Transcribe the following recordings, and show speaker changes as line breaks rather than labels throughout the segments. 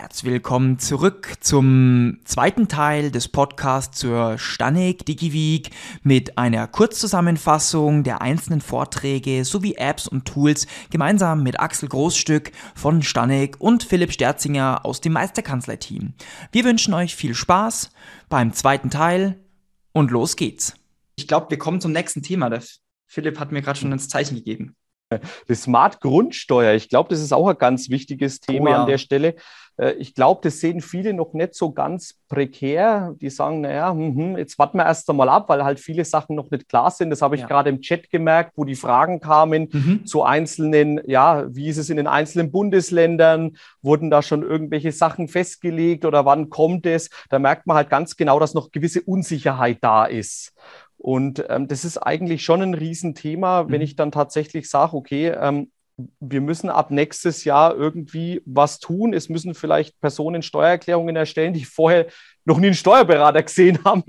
Herzlich willkommen zurück zum zweiten Teil des Podcasts zur Stanek DigiWeek mit einer Kurzzusammenfassung der einzelnen Vorträge sowie Apps und Tools gemeinsam mit Axel Großstück von Stanek und Philipp Sterzinger aus dem Meisterkanzlei-Team. Wir wünschen euch viel Spaß beim zweiten Teil und los geht's. Ich glaube, wir kommen zum nächsten Thema. Der Philipp hat mir gerade schon ins Zeichen gegeben.
Die Smart Grundsteuer, ich glaube, das ist auch ein ganz wichtiges Thema oh ja. an der Stelle. Äh, ich glaube, das sehen viele noch nicht so ganz prekär. Die sagen, naja, hm, jetzt warten wir erst einmal ab, weil halt viele Sachen noch nicht klar sind. Das habe ich ja. gerade im Chat gemerkt, wo die Fragen kamen mhm. zu einzelnen, ja, wie ist es in den einzelnen Bundesländern? Wurden da schon irgendwelche Sachen festgelegt oder wann kommt es? Da merkt man halt ganz genau, dass noch gewisse Unsicherheit da ist. Und ähm, das ist eigentlich schon ein Riesenthema, wenn mhm. ich dann tatsächlich sage, okay, ähm, wir müssen ab nächstes Jahr irgendwie was tun. Es müssen vielleicht Personen Steuererklärungen erstellen, die vorher noch nie einen Steuerberater gesehen haben.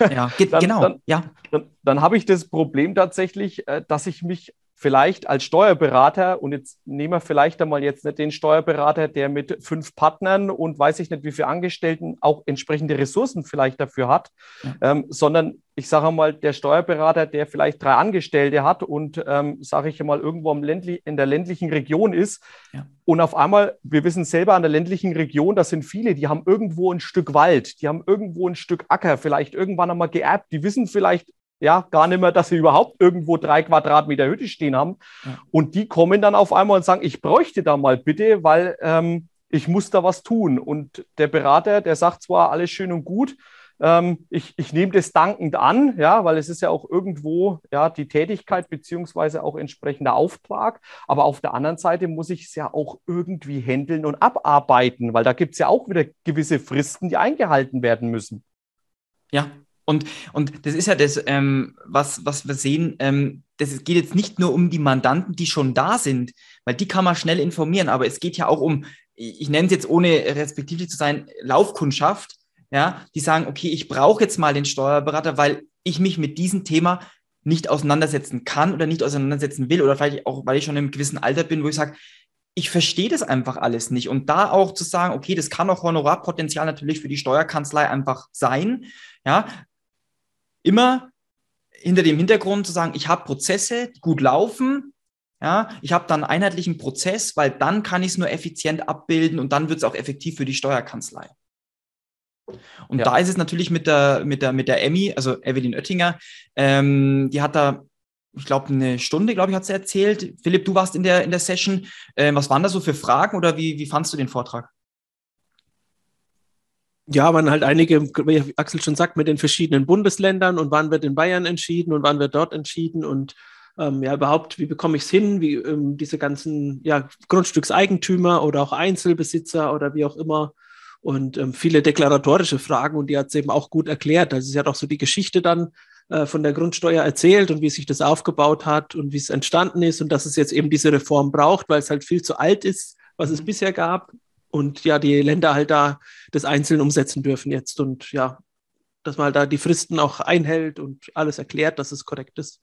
Ja, dann, genau.
Dann,
ja.
dann, dann habe ich das Problem tatsächlich, äh, dass ich mich vielleicht als Steuerberater, und jetzt nehmen wir vielleicht einmal jetzt nicht den Steuerberater, der mit fünf Partnern und weiß ich nicht, wie viele Angestellten auch entsprechende Ressourcen vielleicht dafür hat, ja. ähm, sondern ich sage mal, der Steuerberater, der vielleicht drei Angestellte hat und, ähm, sage ich mal, irgendwo in der ländlichen Region ist. Ja. Und auf einmal, wir wissen selber an der ländlichen Region, das sind viele, die haben irgendwo ein Stück Wald, die haben irgendwo ein Stück Acker, vielleicht irgendwann einmal geerbt, die wissen vielleicht ja, gar nicht mehr, dass sie überhaupt irgendwo drei Quadratmeter Hütte stehen haben. Ja. Und die kommen dann auf einmal und sagen, ich bräuchte da mal bitte, weil ähm, ich muss da was tun. Und der Berater, der sagt zwar alles schön und gut, ähm, ich, ich nehme das dankend an, ja, weil es ist ja auch irgendwo ja, die Tätigkeit beziehungsweise auch entsprechender Auftrag. Aber auf der anderen Seite muss ich es ja auch irgendwie handeln und abarbeiten, weil da gibt es ja auch wieder gewisse Fristen, die eingehalten werden müssen.
Ja, und, und das ist ja das, ähm, was, was wir sehen, ähm, das geht jetzt nicht nur um die Mandanten, die schon da sind, weil die kann man schnell informieren, aber es geht ja auch um, ich nenne es jetzt ohne respektive zu sein, Laufkundschaft, ja, die sagen, okay, ich brauche jetzt mal den Steuerberater, weil ich mich mit diesem Thema nicht auseinandersetzen kann oder nicht auseinandersetzen will oder vielleicht auch, weil ich schon im gewissen Alter bin, wo ich sage, ich verstehe das einfach alles nicht. Und da auch zu sagen, okay, das kann auch Honorarpotenzial natürlich für die Steuerkanzlei einfach sein. Ja, immer hinter dem Hintergrund zu sagen, ich habe Prozesse, die gut laufen. Ja, ich habe dann einen einheitlichen Prozess, weil dann kann ich es nur effizient abbilden und dann wird es auch effektiv für die Steuerkanzlei. Und ja. da ist es natürlich mit der, mit der, mit der Emmy, also Evelyn Oettinger, ähm, die hat da, ich glaube, eine Stunde, glaube ich, hat sie erzählt. Philipp, du warst in der, in der Session. Ähm, was waren da so für Fragen oder wie, wie fandst du den Vortrag?
Ja, waren halt einige, wie Axel schon sagt, mit den verschiedenen Bundesländern und wann wird in Bayern entschieden und wann wird dort entschieden und ähm, ja, überhaupt, wie bekomme ich es hin, wie ähm, diese ganzen ja, Grundstückseigentümer oder auch Einzelbesitzer oder wie auch immer und ähm, viele deklaratorische Fragen und die hat es eben auch gut erklärt. Also sie hat auch so die Geschichte dann äh, von der Grundsteuer erzählt und wie sich das aufgebaut hat und wie es entstanden ist und dass es jetzt eben diese Reform braucht, weil es halt viel zu alt ist, was es mhm. bisher gab und ja, die Länder halt da das einzeln umsetzen dürfen jetzt und ja, dass man halt da die Fristen auch einhält und alles erklärt, dass es korrekt ist.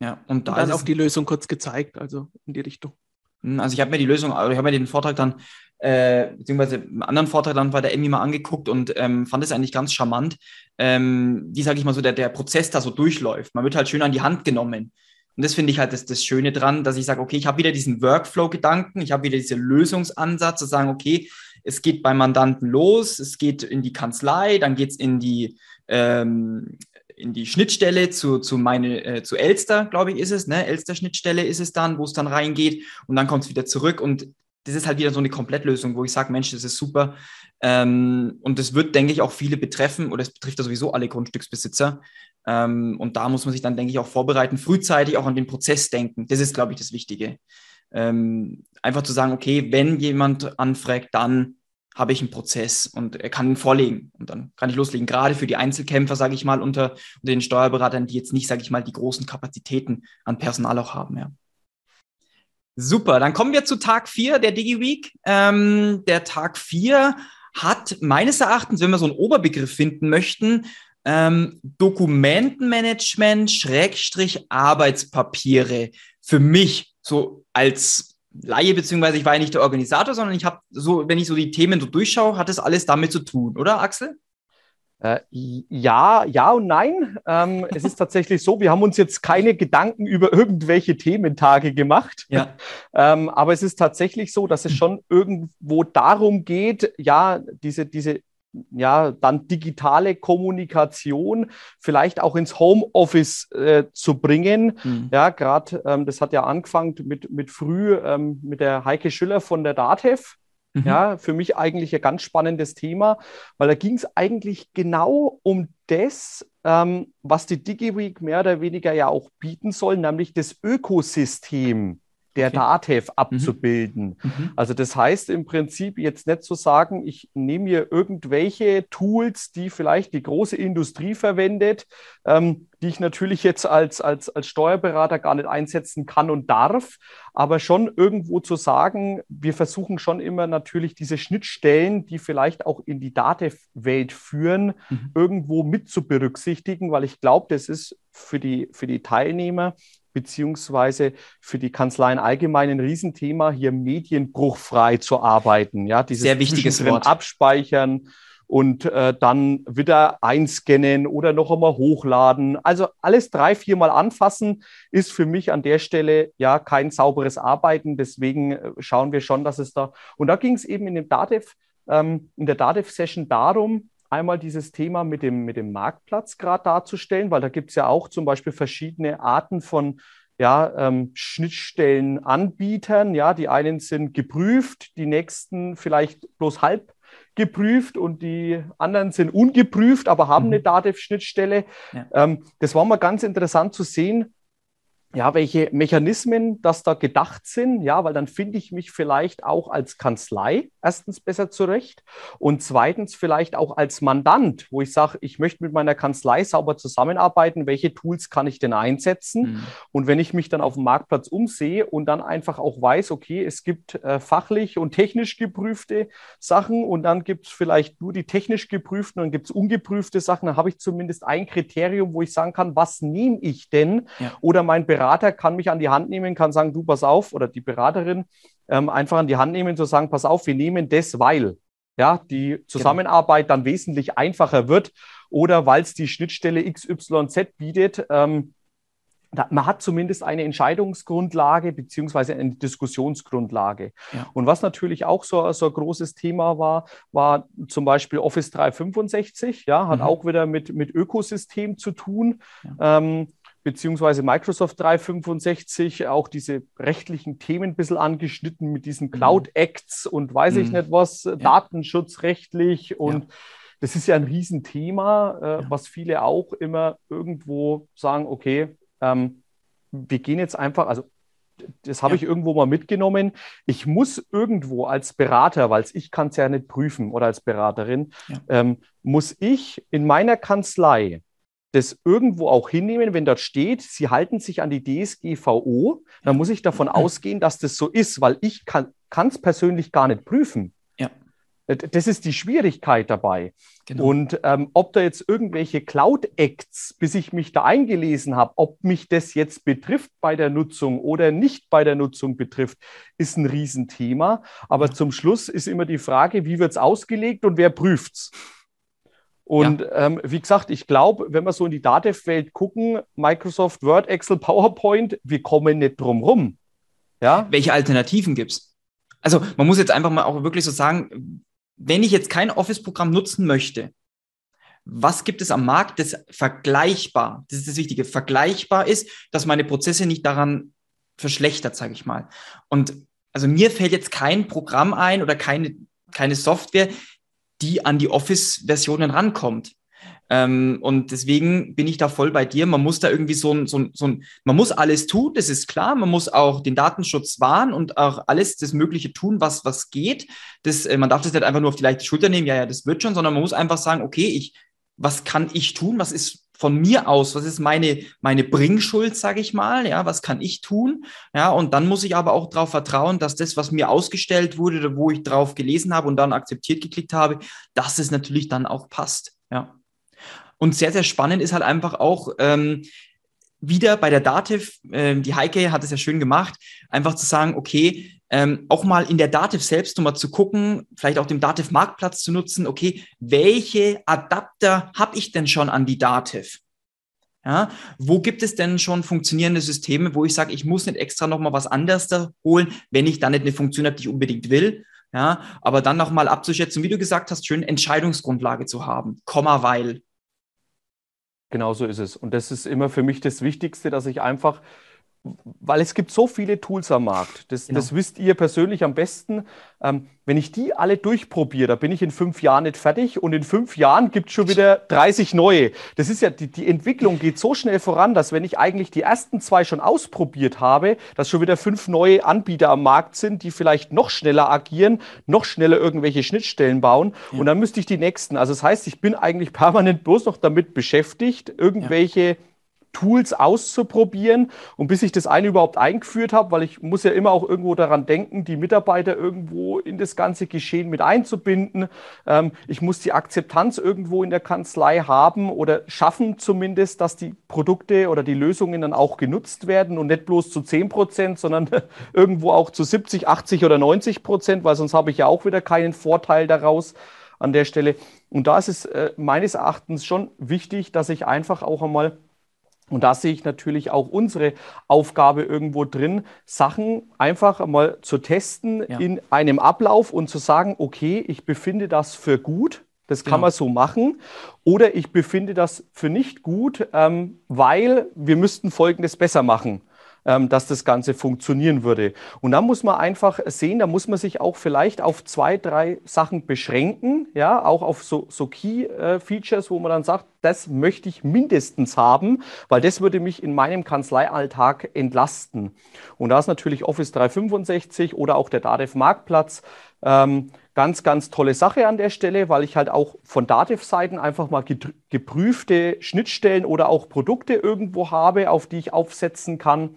Ja, und, da und dann auch die Lösung kurz gezeigt, also in die Richtung.
Hm, also ich habe mir die Lösung, also ich habe mir den Vortrag dann, äh, beziehungsweise einen anderen Vortrag dann bei der Emmy mal angeguckt und ähm, fand es eigentlich ganz charmant, ähm, wie, sage ich mal so, der, der Prozess da so durchläuft. Man wird halt schön an die Hand genommen. Und das finde ich halt das, das Schöne dran, dass ich sage, okay, ich habe wieder diesen Workflow-Gedanken, ich habe wieder diesen Lösungsansatz, zu sagen, okay, es geht beim Mandanten los, es geht in die Kanzlei, dann geht es in die ähm, in die Schnittstelle zu, zu meine, äh, zu Elster, glaube ich, ist es, ne? Elster-Schnittstelle ist es dann, wo es dann reingeht und dann kommt es wieder zurück und das ist halt wieder so eine Komplettlösung, wo ich sage, Mensch, das ist super. Ähm, und das wird, denke ich, auch viele betreffen oder es betrifft ja sowieso alle Grundstücksbesitzer. Ähm, und da muss man sich dann, denke ich, auch vorbereiten, frühzeitig auch an den Prozess denken. Das ist, glaube ich, das Wichtige. ähm, einfach zu sagen, okay, wenn jemand anfragt, dann habe ich einen Prozess und er kann ihn vorlegen und dann kann ich loslegen. Gerade für die Einzelkämpfer, sage ich mal, unter, unter den Steuerberatern, die jetzt nicht, sage ich mal, die großen Kapazitäten an Personal auch haben. Ja. Super, dann kommen wir zu Tag 4 der DigiWeek. Ähm, der Tag 4 hat meines Erachtens, wenn wir so einen Oberbegriff finden möchten, ähm, Dokumentenmanagement, Schrägstrich, Arbeitspapiere. Für mich so als Laie, beziehungsweise ich war ja nicht der Organisator, sondern ich habe so, wenn ich so die Themen so durchschaue, hat das alles damit zu tun, oder Axel?
Äh, ja, ja und nein. Ähm, es ist tatsächlich so, wir haben uns jetzt keine Gedanken über irgendwelche Thementage gemacht. Ja. ähm, aber es ist tatsächlich so, dass es schon irgendwo darum geht, ja, diese, diese ja, dann digitale Kommunikation vielleicht auch ins Homeoffice äh, zu bringen. Mhm. Ja, gerade ähm, das hat ja angefangen mit, mit früh ähm, mit der Heike Schüller von der DATEV. Mhm. Ja, für mich eigentlich ein ganz spannendes Thema, weil da ging es eigentlich genau um das, ähm, was die DigiWeek mehr oder weniger ja auch bieten soll, nämlich das Ökosystem der okay. DATEV mhm. abzubilden. Mhm. Also das heißt im Prinzip jetzt nicht zu sagen, ich nehme mir irgendwelche Tools, die vielleicht die große Industrie verwendet, ähm, die ich natürlich jetzt als, als, als Steuerberater gar nicht einsetzen kann und darf, aber schon irgendwo zu sagen, wir versuchen schon immer natürlich diese Schnittstellen, die vielleicht auch in die DATEV-Welt führen, mhm. irgendwo mit zu berücksichtigen, weil ich glaube, das ist für die, für die Teilnehmer beziehungsweise für die Kanzleien allgemein ein Riesenthema, hier medienbruchfrei zu arbeiten. Ja,
dieses Sehr wichtiges Wort.
Abspeichern und äh, dann wieder einscannen oder noch einmal hochladen. Also alles drei, viermal anfassen ist für mich an der Stelle ja kein sauberes Arbeiten. Deswegen äh, schauen wir schon, dass es da. Und da ging es eben in dem DATEV, ähm, in der DATEV-Session darum, einmal dieses Thema mit dem, mit dem Marktplatz gerade darzustellen, weil da gibt es ja auch zum Beispiel verschiedene Arten von ja, ähm, Schnittstellenanbietern. Ja, die einen sind geprüft, die nächsten vielleicht bloß halb geprüft und die anderen sind ungeprüft, aber haben mhm. eine DATEV-Schnittstelle. Ja. Ähm, das war mal ganz interessant zu sehen, ja, welche Mechanismen das da gedacht sind, ja, weil dann finde ich mich vielleicht auch als Kanzlei erstens besser zurecht und zweitens vielleicht auch als Mandant, wo ich sage, ich möchte mit meiner Kanzlei sauber zusammenarbeiten, welche Tools kann ich denn einsetzen? Mhm. Und wenn ich mich dann auf dem Marktplatz umsehe und dann einfach auch weiß, okay, es gibt äh, fachlich und technisch geprüfte Sachen und dann gibt es vielleicht nur die technisch geprüften und gibt es ungeprüfte Sachen, dann habe ich zumindest ein Kriterium, wo ich sagen kann, was nehme ich denn? Ja. Oder mein Bereich Berater kann mich an die Hand nehmen, kann sagen, du pass auf, oder die Beraterin ähm, einfach an die Hand nehmen, zu sagen, pass auf, wir nehmen das, weil ja, die Zusammenarbeit genau. dann wesentlich einfacher wird oder weil es die Schnittstelle XYZ bietet. Ähm, man hat zumindest eine Entscheidungsgrundlage beziehungsweise eine Diskussionsgrundlage. Ja. Und was natürlich auch so, so ein großes Thema war, war zum Beispiel Office 365, ja, hat mhm. auch wieder mit, mit Ökosystem zu tun. Ja. Ähm, beziehungsweise Microsoft 365 auch diese rechtlichen Themen ein bisschen angeschnitten mit diesen mhm. Cloud Acts und weiß mhm. ich nicht was, ja. datenschutzrechtlich und ja. das ist ja ein Riesenthema, äh, ja. was viele auch immer irgendwo sagen, okay, ähm, wir gehen jetzt einfach, also das habe ja. ich irgendwo mal mitgenommen. Ich muss irgendwo als Berater, weil ich kann es ja nicht prüfen oder als Beraterin, ja. ähm, muss ich in meiner Kanzlei das irgendwo auch hinnehmen, wenn dort steht, Sie halten sich an die DSGVO, dann muss ich davon ausgehen, dass das so ist, weil ich kann es persönlich gar nicht prüfen. Ja. Das ist die Schwierigkeit dabei. Genau. Und ähm, ob da jetzt irgendwelche Cloud-Acts, bis ich mich da eingelesen habe, ob mich das jetzt betrifft bei der Nutzung oder nicht bei der Nutzung betrifft, ist ein Riesenthema. Aber ja. zum Schluss ist immer die Frage, wie wird es ausgelegt und wer prüft es? Und ja. ähm, wie gesagt, ich glaube, wenn wir so in die Datev-Welt gucken, Microsoft Word, Excel, PowerPoint, wir kommen nicht drum rum.
Ja? Welche Alternativen gibt es? Also man muss jetzt einfach mal auch wirklich so sagen, wenn ich jetzt kein Office-Programm nutzen möchte, was gibt es am Markt, das vergleichbar, das ist das Wichtige, vergleichbar ist, dass meine Prozesse nicht daran verschlechtert, sage ich mal. Und also mir fällt jetzt kein Programm ein oder keine, keine Software, die an die Office-Versionen rankommt. Ähm, und deswegen bin ich da voll bei dir. Man muss da irgendwie so ein, so ein, so ein, man muss alles tun, das ist klar. Man muss auch den Datenschutz wahren und auch alles das Mögliche tun, was, was geht. Das, äh, man darf das nicht einfach nur auf die leichte Schulter nehmen, ja, ja, das wird schon, sondern man muss einfach sagen, okay, ich, was kann ich tun? Was ist von mir aus, was ist meine, meine Bringschuld, sage ich mal, ja, was kann ich tun? Ja, und dann muss ich aber auch darauf vertrauen, dass das, was mir ausgestellt wurde, wo ich drauf gelesen habe und dann akzeptiert geklickt habe, dass es natürlich dann auch passt. Ja. Und sehr, sehr spannend ist halt einfach auch, ähm, wieder bei der Dativ, äh, die Heike hat es ja schön gemacht, einfach zu sagen, okay, ähm, auch mal in der Dativ selbst nochmal zu gucken, vielleicht auch den Dativ Marktplatz zu nutzen, okay, welche Adapter habe ich denn schon an die Dativ? Ja, wo gibt es denn schon funktionierende Systeme, wo ich sage, ich muss nicht extra nochmal was anderes da holen, wenn ich dann nicht eine Funktion habe, die ich unbedingt will. Ja, aber dann nochmal abzuschätzen, wie du gesagt hast, schön Entscheidungsgrundlage zu haben, Komma, weil.
Genau so ist es. Und das ist immer für mich das Wichtigste, dass ich einfach weil es gibt so viele Tools am Markt. Das, genau. das wisst ihr persönlich am besten. Ähm, wenn ich die alle durchprobiere, da bin ich in fünf Jahren nicht fertig und in fünf Jahren gibt es schon wieder 30 neue. Das ist ja, die, die Entwicklung geht so schnell voran, dass wenn ich eigentlich die ersten zwei schon ausprobiert habe, dass schon wieder fünf neue Anbieter am Markt sind, die vielleicht noch schneller agieren, noch schneller irgendwelche Schnittstellen bauen ja. und dann müsste ich die nächsten. Also das heißt, ich bin eigentlich permanent bloß noch damit beschäftigt, irgendwelche ja Tools auszuprobieren. Und bis ich das eine überhaupt eingeführt habe, weil ich muss ja immer auch irgendwo daran denken, die Mitarbeiter irgendwo in das ganze Geschehen mit einzubinden. Ähm, ich muss die Akzeptanz irgendwo in der Kanzlei haben oder schaffen zumindest, dass die Produkte oder die Lösungen dann auch genutzt werden und nicht bloß zu 10 Prozent, sondern irgendwo auch zu 70, 80 oder 90 Prozent, weil sonst habe ich ja auch wieder keinen Vorteil daraus an der Stelle. Und da ist es äh, meines Erachtens schon wichtig, dass ich einfach auch einmal und da sehe ich natürlich auch unsere Aufgabe irgendwo drin, Sachen einfach mal zu testen ja. in einem Ablauf und zu sagen, okay, ich befinde das für gut, das kann genau. man so machen, oder ich befinde das für nicht gut, ähm, weil wir müssten Folgendes besser machen dass das Ganze funktionieren würde. Und da muss man einfach sehen, da muss man sich auch vielleicht auf zwei, drei Sachen beschränken, ja, auch auf so, so Key-Features, wo man dann sagt, das möchte ich mindestens haben, weil das würde mich in meinem Kanzleialltag entlasten. Und da ist natürlich Office 365 oder auch der Datev Marktplatz ähm, ganz, ganz tolle Sache an der Stelle, weil ich halt auch von Dativ-Seiten einfach mal geprüfte Schnittstellen oder auch Produkte irgendwo habe, auf die ich aufsetzen kann.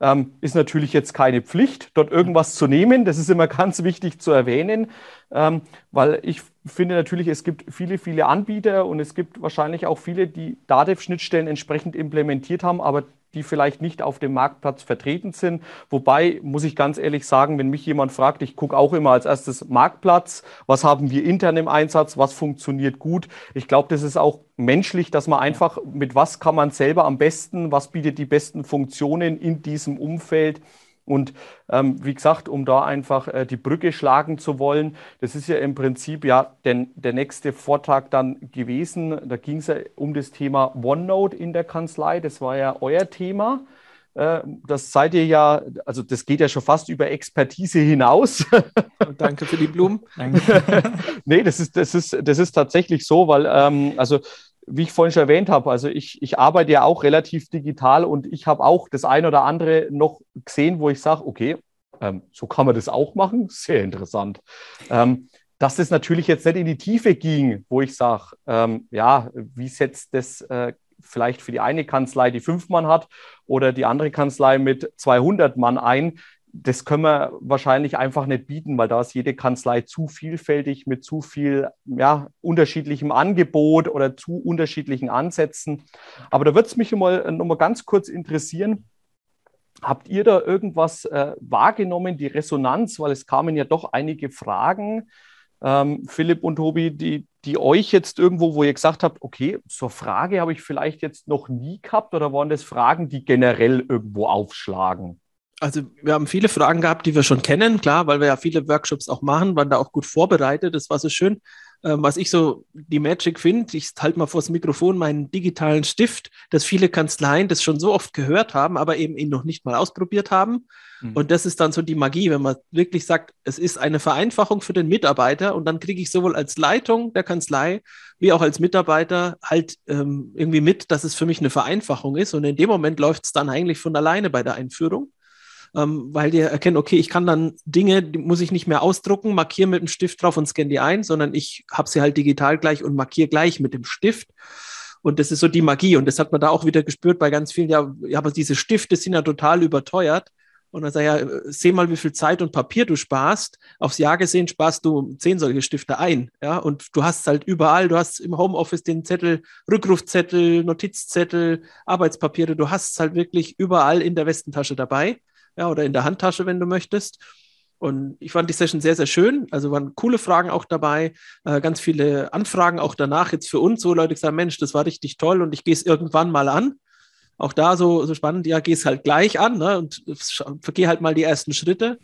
Ähm, ist natürlich jetzt keine Pflicht, dort irgendwas zu nehmen. Das ist immer ganz wichtig zu erwähnen, ähm, weil ich finde natürlich, es gibt viele, viele Anbieter und es gibt wahrscheinlich auch viele, die Dativ-Schnittstellen entsprechend implementiert haben, aber die vielleicht nicht auf dem Marktplatz vertreten sind. Wobei, muss ich ganz ehrlich sagen, wenn mich jemand fragt, ich gucke auch immer als erstes Marktplatz, was haben wir intern im Einsatz, was funktioniert gut. Ich glaube, das ist auch menschlich, dass man einfach, mit was kann man selber am besten, was bietet die besten Funktionen in diesem Umfeld und ähm, wie gesagt, um da einfach äh, die Brücke schlagen zu wollen, das ist ja im Prinzip ja den, der nächste Vortrag dann gewesen. Da ging es ja um das Thema OneNote in der Kanzlei. Das war ja euer Thema. Äh, das seid ihr ja, also das geht ja schon fast über Expertise hinaus.
Danke für die Blumen.
nee, das ist, das, ist, das ist tatsächlich so, weil ähm, also wie ich vorhin schon erwähnt habe, also ich, ich arbeite ja auch relativ digital und ich habe auch das ein oder andere noch gesehen, wo ich sage, okay, ähm, so kann man das auch machen. Sehr interessant. Ähm, dass das natürlich jetzt nicht in die Tiefe ging, wo ich sage, ähm, ja, wie setzt das äh, vielleicht für die eine Kanzlei, die fünf Mann hat, oder die andere Kanzlei mit 200 Mann ein, das können wir wahrscheinlich einfach nicht bieten, weil da ist jede Kanzlei zu vielfältig mit zu viel ja, unterschiedlichem Angebot oder zu unterschiedlichen Ansätzen. Aber da würde es mich mal, noch mal ganz kurz interessieren. Habt ihr da irgendwas äh, wahrgenommen, die Resonanz, weil es kamen ja doch einige Fragen, ähm, Philipp und Tobi, die, die euch jetzt irgendwo, wo ihr gesagt habt, okay, so Frage habe ich vielleicht jetzt noch nie gehabt oder waren das Fragen, die generell irgendwo aufschlagen?
Also wir haben viele Fragen gehabt, die wir schon kennen, klar, weil wir ja viele Workshops auch machen, waren da auch gut vorbereitet, das war so schön. äh, was ich so die Magic finde, ich halte mal vor das Mikrofon meinen digitalen Stift, dass viele Kanzleien das schon so oft gehört haben, aber eben ihn noch nicht mal ausprobiert haben. Mhm. Und das ist dann so die Magie, wenn man wirklich sagt, es ist eine Vereinfachung für den Mitarbeiter und dann kriege ich sowohl als Leitung der Kanzlei wie auch als Mitarbeiter halt ähm, irgendwie mit, dass es für mich eine Vereinfachung ist. Und in dem Moment läuft es dann eigentlich von alleine bei der Einführung ähm, weil die erkennen, okay, ich kann dann Dinge, die muss ich nicht mehr ausdrucken, markiere mit dem Stift drauf und scanne die ein, sondern ich habe sie halt digital gleich und markiere gleich mit dem Stift. Und das ist so die Magie. Und das hat man da auch wieder gespürt bei ganz vielen. Ja, aber diese Stifte sind ja total überteuert. Und dann sage ich, ja, seh mal, wie viel Zeit und Papier du sparst. Aufs Jahr gesehen sparst du zehn solche Stifte ein. Ja, und du hast halt überall, du hast im Homeoffice den Zettel, Rückrufzettel, Notizzettel, Arbeitspapiere. Du hast es halt wirklich überall in der Westentasche dabei ja, oder in der Handtasche, wenn du möchtest. Und ich fand die Session sehr, sehr schön. Also waren coole Fragen auch dabei, äh, ganz viele Anfragen auch danach jetzt für uns, wo Leute gesagt Mensch, das war richtig toll und ich gehe es irgendwann mal an. Auch da so, so spannend, ja, geh es halt gleich an ne, und vergehe halt mal die ersten Schritte.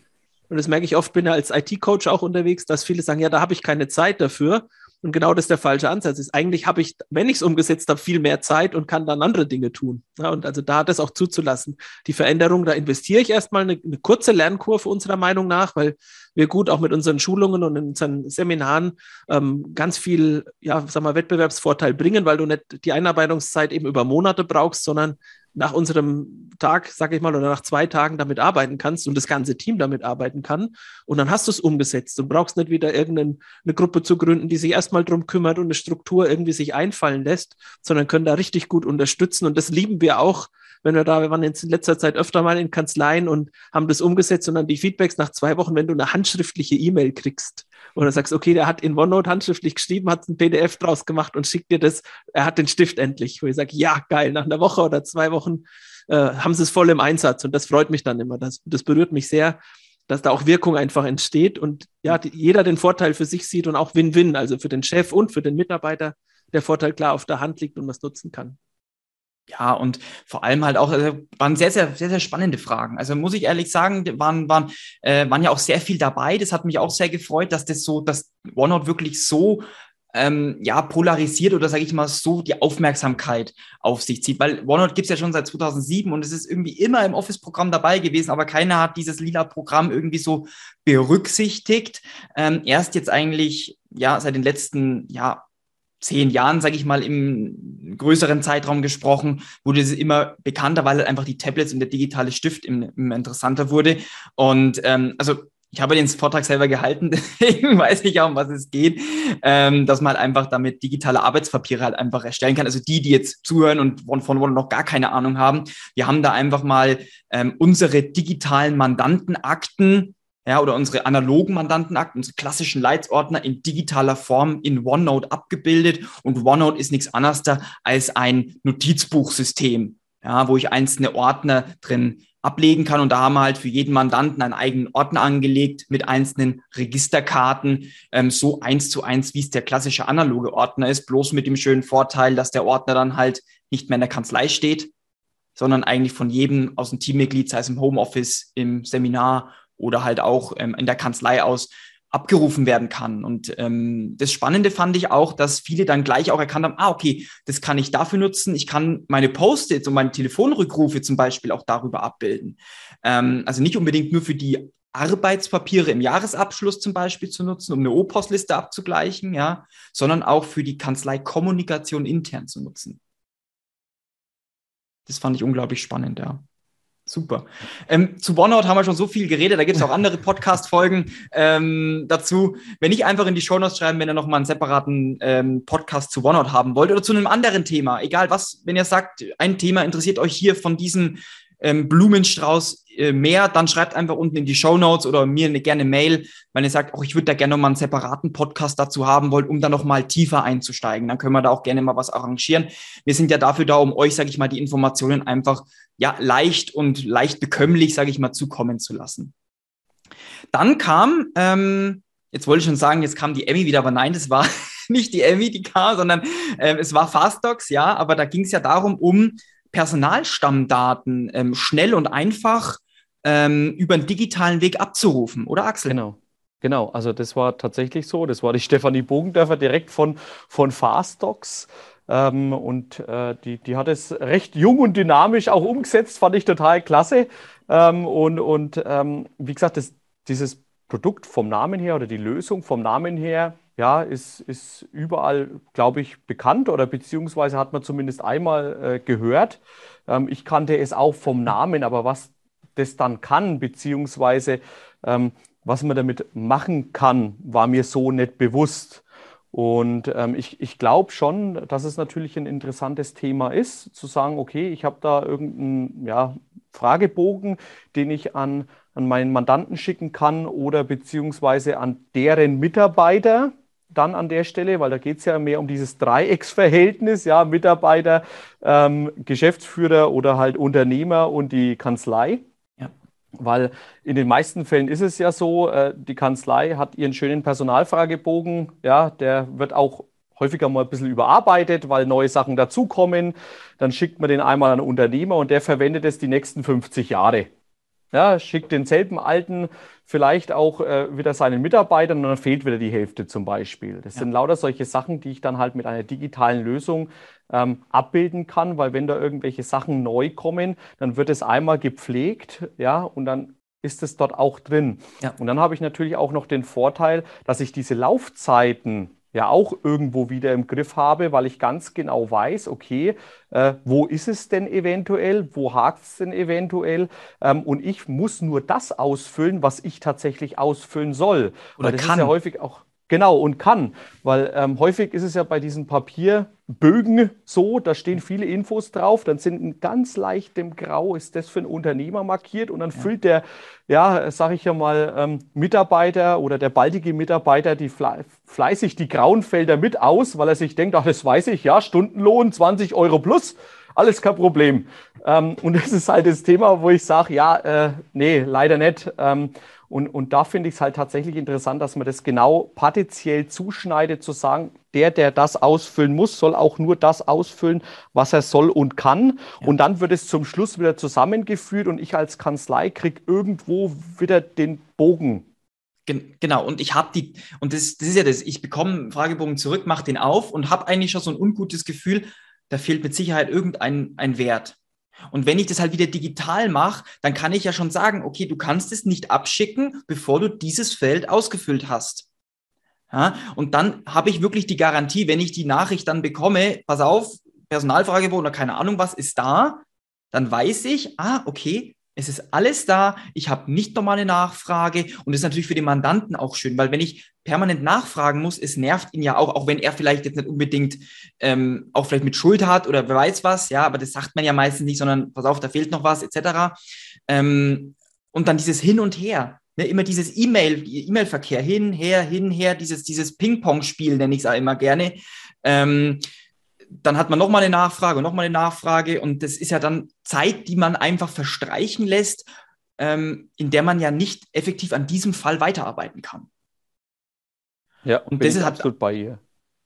Und das merke ich oft, bin ja als IT-Coach auch unterwegs, dass viele sagen, ja, da habe ich keine Zeit dafür. Und genau das der falsche Ansatz ist. Eigentlich habe ich, wenn ich es umgesetzt habe, viel mehr Zeit und kann dann andere Dinge tun. Ja, und also da das auch zuzulassen. Die Veränderung, da investiere ich erstmal eine, eine kurze Lernkurve unserer Meinung nach, weil wir gut auch mit unseren Schulungen und unseren Seminaren ähm, ganz viel, ja, sag mal, Wettbewerbsvorteil bringen, weil du nicht die Einarbeitungszeit eben über Monate brauchst, sondern nach unserem Tag, sage ich mal, oder nach zwei Tagen damit arbeiten kannst und das ganze Team damit arbeiten kann. Und dann hast du es umgesetzt und brauchst nicht wieder irgendeine Gruppe zu gründen, die sich erstmal drum kümmert und eine Struktur irgendwie sich einfallen lässt, sondern können da richtig gut unterstützen. Und das lieben wir auch, wenn wir da, wir waren jetzt in letzter Zeit öfter mal in Kanzleien und haben das umgesetzt und dann die Feedbacks nach zwei Wochen, wenn du eine handschriftliche E-Mail kriegst oder sagst, okay, der hat in OneNote handschriftlich geschrieben, hat ein PDF draus gemacht und schickt dir das, er hat den Stift endlich. Wo ich sage, ja, geil, nach einer Woche oder zwei Wochen äh, haben sie es voll im Einsatz und das freut mich dann immer. Das, das berührt mich sehr, dass da auch Wirkung einfach entsteht und ja, die, jeder den Vorteil für sich sieht und auch Win-Win, also für den Chef und für den Mitarbeiter der Vorteil klar auf der Hand liegt und was nutzen kann.
Ja, und vor allem halt auch, also waren sehr, sehr, sehr, sehr spannende Fragen. Also muss ich ehrlich sagen, waren, waren, äh, waren ja auch sehr viel dabei. Das hat mich auch sehr gefreut, dass das so, dass OneNote wirklich so ähm, ja, polarisiert oder sage ich mal so die Aufmerksamkeit auf sich zieht. Weil OneNote gibt es ja schon seit 2007 und es ist irgendwie immer im Office-Programm dabei gewesen, aber keiner hat dieses lila Programm irgendwie so berücksichtigt. Ähm, erst jetzt eigentlich, ja, seit den letzten, ja, zehn Jahren, sage ich mal, im größeren Zeitraum gesprochen, wurde es immer bekannter, weil halt einfach die Tablets und der digitale Stift immer interessanter wurde. Und ähm, also ich habe den Vortrag selber gehalten, deswegen weiß ich auch, um was es geht, ähm, dass man halt einfach damit digitale Arbeitspapiere halt einfach erstellen kann. Also die, die jetzt zuhören und von, von noch gar keine Ahnung haben, wir haben da einfach mal ähm, unsere digitalen Mandantenakten ja, oder unsere analogen Mandantenakten, unsere klassischen Leitsordner in digitaler Form in OneNote abgebildet. Und OneNote ist nichts anderes als ein Notizbuchsystem, ja, wo ich einzelne Ordner drin ablegen kann. Und da haben wir halt für jeden Mandanten einen eigenen Ordner angelegt mit einzelnen Registerkarten, ähm, so eins zu eins, wie es der klassische analoge Ordner ist, bloß mit dem schönen Vorteil, dass der Ordner dann halt nicht mehr in der Kanzlei steht, sondern eigentlich von jedem aus dem Teammitglied, sei es im Homeoffice, im Seminar oder halt auch ähm, in der Kanzlei aus abgerufen werden kann. Und ähm, das Spannende fand ich auch, dass viele dann gleich auch erkannt haben, ah, okay, das kann ich dafür nutzen. Ich kann meine Post-its und meine Telefonrückrufe zum Beispiel auch darüber abbilden. Ähm, also nicht unbedingt nur für die Arbeitspapiere im Jahresabschluss zum Beispiel zu nutzen, um eine O-Post-Liste abzugleichen, ja, sondern auch für die Kanzlei-Kommunikation intern zu nutzen. Das fand ich unglaublich spannend, ja. Super. Ähm, zu OneNote haben wir schon so viel geredet, da gibt es auch andere Podcast-Folgen ähm, dazu. Wenn ich einfach in die Shownotes schreiben, wenn ihr nochmal einen separaten ähm, Podcast zu OneNote haben wollt oder zu einem anderen Thema, egal was, wenn ihr sagt, ein Thema interessiert euch hier von diesem ähm, Blumenstrauß mehr, dann schreibt einfach unten in die Show Notes oder mir eine gerne Mail, wenn ihr sagt, oh, ich würde da gerne noch mal einen separaten Podcast dazu haben wollt, um da noch mal tiefer einzusteigen. Dann können wir da auch gerne mal was arrangieren. Wir sind ja dafür da, um euch, sage ich mal, die Informationen einfach ja leicht und leicht bekömmlich, sage ich mal, zukommen zu lassen. Dann kam, ähm, jetzt wollte ich schon sagen, jetzt kam die Emmy wieder, aber nein, das war nicht die Emmy, die kam, sondern äh, es war Fastdocs, ja, aber da ging es ja darum, um Personalstammdaten ähm, schnell und einfach ähm, über einen digitalen Weg abzurufen, oder Axel?
Genau. Genau, also das war tatsächlich so. Das war die Stefanie Bogendörfer direkt von, von Fastox. Ähm, und äh, die, die hat es recht jung und dynamisch auch umgesetzt, fand ich total klasse. Ähm, und und ähm, wie gesagt, das, dieses Produkt vom Namen her oder die Lösung vom Namen her, ja, ist, ist überall, glaube ich, bekannt oder beziehungsweise hat man zumindest einmal äh, gehört. Ähm, ich kannte es auch vom Namen, aber was das dann kann, beziehungsweise ähm, was man damit machen kann, war mir so nicht bewusst. Und ähm, ich, ich glaube schon, dass es natürlich ein interessantes Thema ist, zu sagen, okay, ich habe da irgendeinen ja, Fragebogen, den ich an, an meinen Mandanten schicken kann oder beziehungsweise an deren Mitarbeiter dann an der Stelle, weil da geht es ja mehr um dieses Dreiecksverhältnis, ja, Mitarbeiter, ähm, Geschäftsführer oder halt Unternehmer und die Kanzlei. Weil in den meisten Fällen ist es ja so, äh, die Kanzlei hat ihren schönen Personalfragebogen, ja, der wird auch häufiger mal ein bisschen überarbeitet, weil neue Sachen dazukommen. Dann schickt man den einmal an einen Unternehmer und der verwendet es die nächsten 50 Jahre. Ja, schickt denselben alten vielleicht auch äh, wieder seinen Mitarbeitern und dann fehlt wieder die Hälfte zum Beispiel. Das ja. sind lauter solche Sachen, die ich dann halt mit einer digitalen Lösung ähm, abbilden kann, weil wenn da irgendwelche Sachen neu kommen, dann wird es einmal gepflegt, ja, und dann ist es dort auch drin. Ja. Und dann habe ich natürlich auch noch den Vorteil, dass ich diese Laufzeiten ja auch irgendwo wieder im Griff habe, weil ich ganz genau weiß, okay, äh, wo ist es denn eventuell, wo hakt es denn eventuell ähm, und ich muss nur das ausfüllen, was ich tatsächlich ausfüllen soll.
Oder
das
kann.
ist ja häufig auch Genau, und kann, weil ähm, häufig ist es ja bei diesen Papierbögen so, da stehen viele Infos drauf, dann sind in ganz leichtem Grau, ist das für einen Unternehmer markiert und dann ja. füllt der, ja, sag ich ja mal, ähm, Mitarbeiter oder der baldige Mitarbeiter die fle fleißig die grauen Felder mit aus, weil er sich denkt, ach, das weiß ich, ja, Stundenlohn 20 Euro plus, alles kein Problem. Ähm, und das ist halt das Thema, wo ich sage, ja, äh, nee, leider nicht. Und, und da finde ich es halt tatsächlich interessant, dass man das genau partiell zuschneidet, zu sagen, der, der das ausfüllen muss, soll auch nur das ausfüllen, was er soll und kann. Ja. Und dann wird es zum Schluss wieder zusammengeführt und ich als Kanzlei kriege irgendwo wieder den Bogen
Genau, und ich habe die, und das, das ist ja das, ich bekomme einen Fragebogen zurück, mache den auf und habe eigentlich schon so ein ungutes Gefühl, da fehlt mit Sicherheit irgendein ein Wert. Und wenn ich das halt wieder digital mache, dann kann ich ja schon sagen, okay, du kannst es nicht abschicken, bevor du dieses Feld ausgefüllt hast. Ja, und dann habe ich wirklich die Garantie, wenn ich die Nachricht dann bekomme, pass auf, Personalfragebogen oder keine Ahnung was ist da, dann weiß ich, ah, okay, es ist alles da. Ich habe nicht normale Nachfrage und das ist natürlich für den Mandanten auch schön, weil wenn ich permanent nachfragen muss, es nervt ihn ja auch, auch wenn er vielleicht jetzt nicht unbedingt ähm, auch vielleicht mit Schuld hat oder wer weiß was, ja, aber das sagt man ja meistens nicht, sondern pass auf, da fehlt noch was etc. Ähm, und dann dieses Hin und Her, ne, immer dieses E-Mail, E-Mail-Verkehr hin, her, hin, her, dieses, dieses Ping-Pong-Spiel nenne ich es auch immer gerne. Ähm, dann hat man nochmal eine Nachfrage und nochmal eine Nachfrage und das ist ja dann Zeit, die man einfach verstreichen lässt, ähm, in der man ja nicht effektiv an diesem Fall weiterarbeiten kann.
Ja, und das ist absolut bei ihr.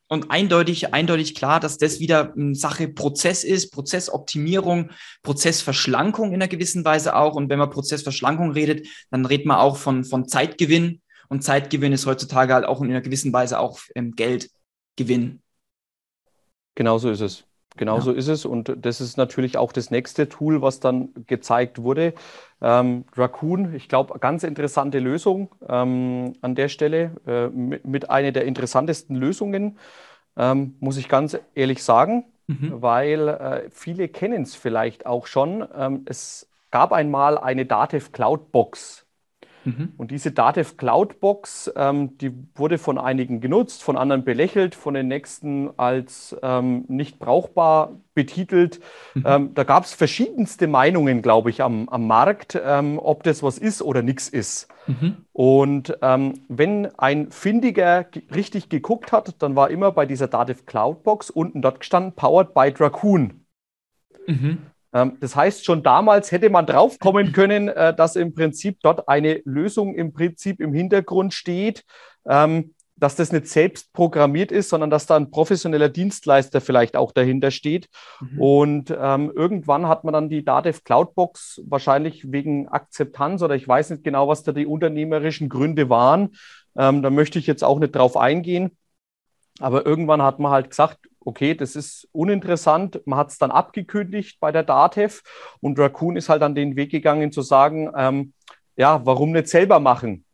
Und eindeutig, eindeutig klar, dass das wieder eine Sache Prozess ist, Prozessoptimierung, Prozessverschlankung in einer gewissen Weise auch. Und wenn man Prozessverschlankung redet, dann redet man auch von, von Zeitgewinn. Und Zeitgewinn ist heutzutage halt auch in einer gewissen Weise auch ähm, Geldgewinn.
Genau so ist es. Genau so ist es. Und das ist natürlich auch das nächste Tool, was dann gezeigt wurde. Ähm, Raccoon, ich glaube, ganz interessante Lösung ähm, an der Stelle. Äh, mit, mit einer der interessantesten Lösungen, ähm, muss ich ganz ehrlich sagen, mhm. weil äh, viele kennen es vielleicht auch schon. Ähm, es gab einmal eine Datev Cloud Box Mhm. Und diese Datev Cloud Box, ähm, die wurde von einigen genutzt, von anderen belächelt, von den nächsten als ähm, nicht brauchbar betitelt. Mhm. Ähm, da gab es verschiedenste Meinungen, glaube ich, am, am Markt, ähm, ob das was ist oder nichts ist. Mhm. Und ähm, wenn ein Findiger richtig geguckt hat, dann war immer bei dieser Datev Cloud Box unten dort gestanden, powered by Dracoon. Mhm. Ähm, das heißt, schon damals hätte man draufkommen können, äh, dass im Prinzip dort eine Lösung im Prinzip im Hintergrund steht, ähm, dass das nicht selbst programmiert ist, sondern dass da ein professioneller Dienstleister vielleicht auch dahinter steht. Mhm. Und ähm, irgendwann hat man dann die Datev Cloudbox wahrscheinlich wegen Akzeptanz oder ich weiß nicht genau, was da die unternehmerischen Gründe waren, Ähm, da möchte ich jetzt auch nicht drauf eingehen. Aber irgendwann hat man halt gesagt, okay, das ist uninteressant. Man hat es dann abgekündigt bei der DATEV und Raccoon ist halt an den Weg gegangen zu sagen, ähm, ja, warum nicht selber machen?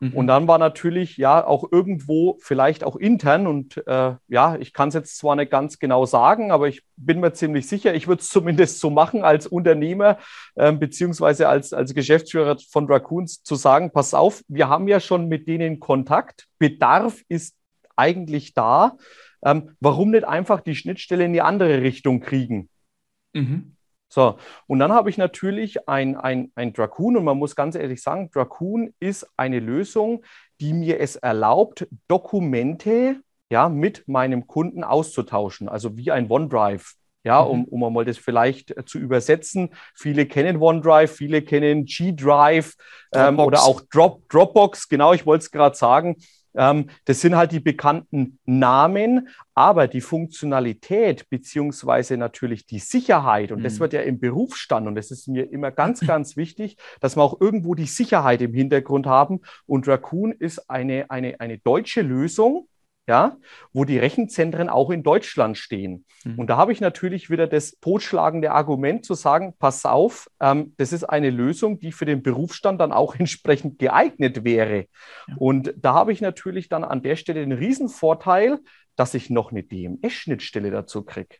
Mhm. Und dann war natürlich ja auch irgendwo vielleicht auch intern und äh, ja, ich kann es jetzt zwar nicht ganz genau sagen, aber ich bin mir ziemlich sicher, ich würde es zumindest so machen als Unternehmer äh, beziehungsweise als, als Geschäftsführer von Raccoons zu sagen, pass auf, wir haben ja schon mit denen Kontakt, Bedarf ist eigentlich da. Ähm, warum nicht einfach die Schnittstelle in die andere Richtung kriegen? Mhm. So, und dann habe ich natürlich ein, ein, ein Dracoon und man muss ganz ehrlich sagen, Dracoon ist eine Lösung, die mir es erlaubt, Dokumente ja, mit meinem Kunden auszutauschen, also wie ein OneDrive. Ja, mhm. um, um mal das vielleicht zu übersetzen. Viele kennen OneDrive, viele kennen G-Drive ähm, oder auch Drop, Dropbox. Genau, ich wollte es gerade sagen. Ähm, das sind halt die bekannten Namen, aber die Funktionalität beziehungsweise natürlich die Sicherheit, und mhm. das wird ja im Berufsstand, und das ist mir immer ganz, ganz wichtig, dass wir auch irgendwo die Sicherheit im Hintergrund haben. Und Raccoon ist eine, eine, eine deutsche Lösung, ja, wo die Rechenzentren auch in Deutschland stehen. Mhm. Und da habe ich natürlich wieder das totschlagende Argument zu sagen, pass auf, ähm, das ist eine Lösung, die für den Berufsstand dann auch entsprechend geeignet wäre. Ja. Und da habe ich natürlich dann an der Stelle den Riesenvorteil, dass ich noch eine DMS-Schnittstelle dazu kriege.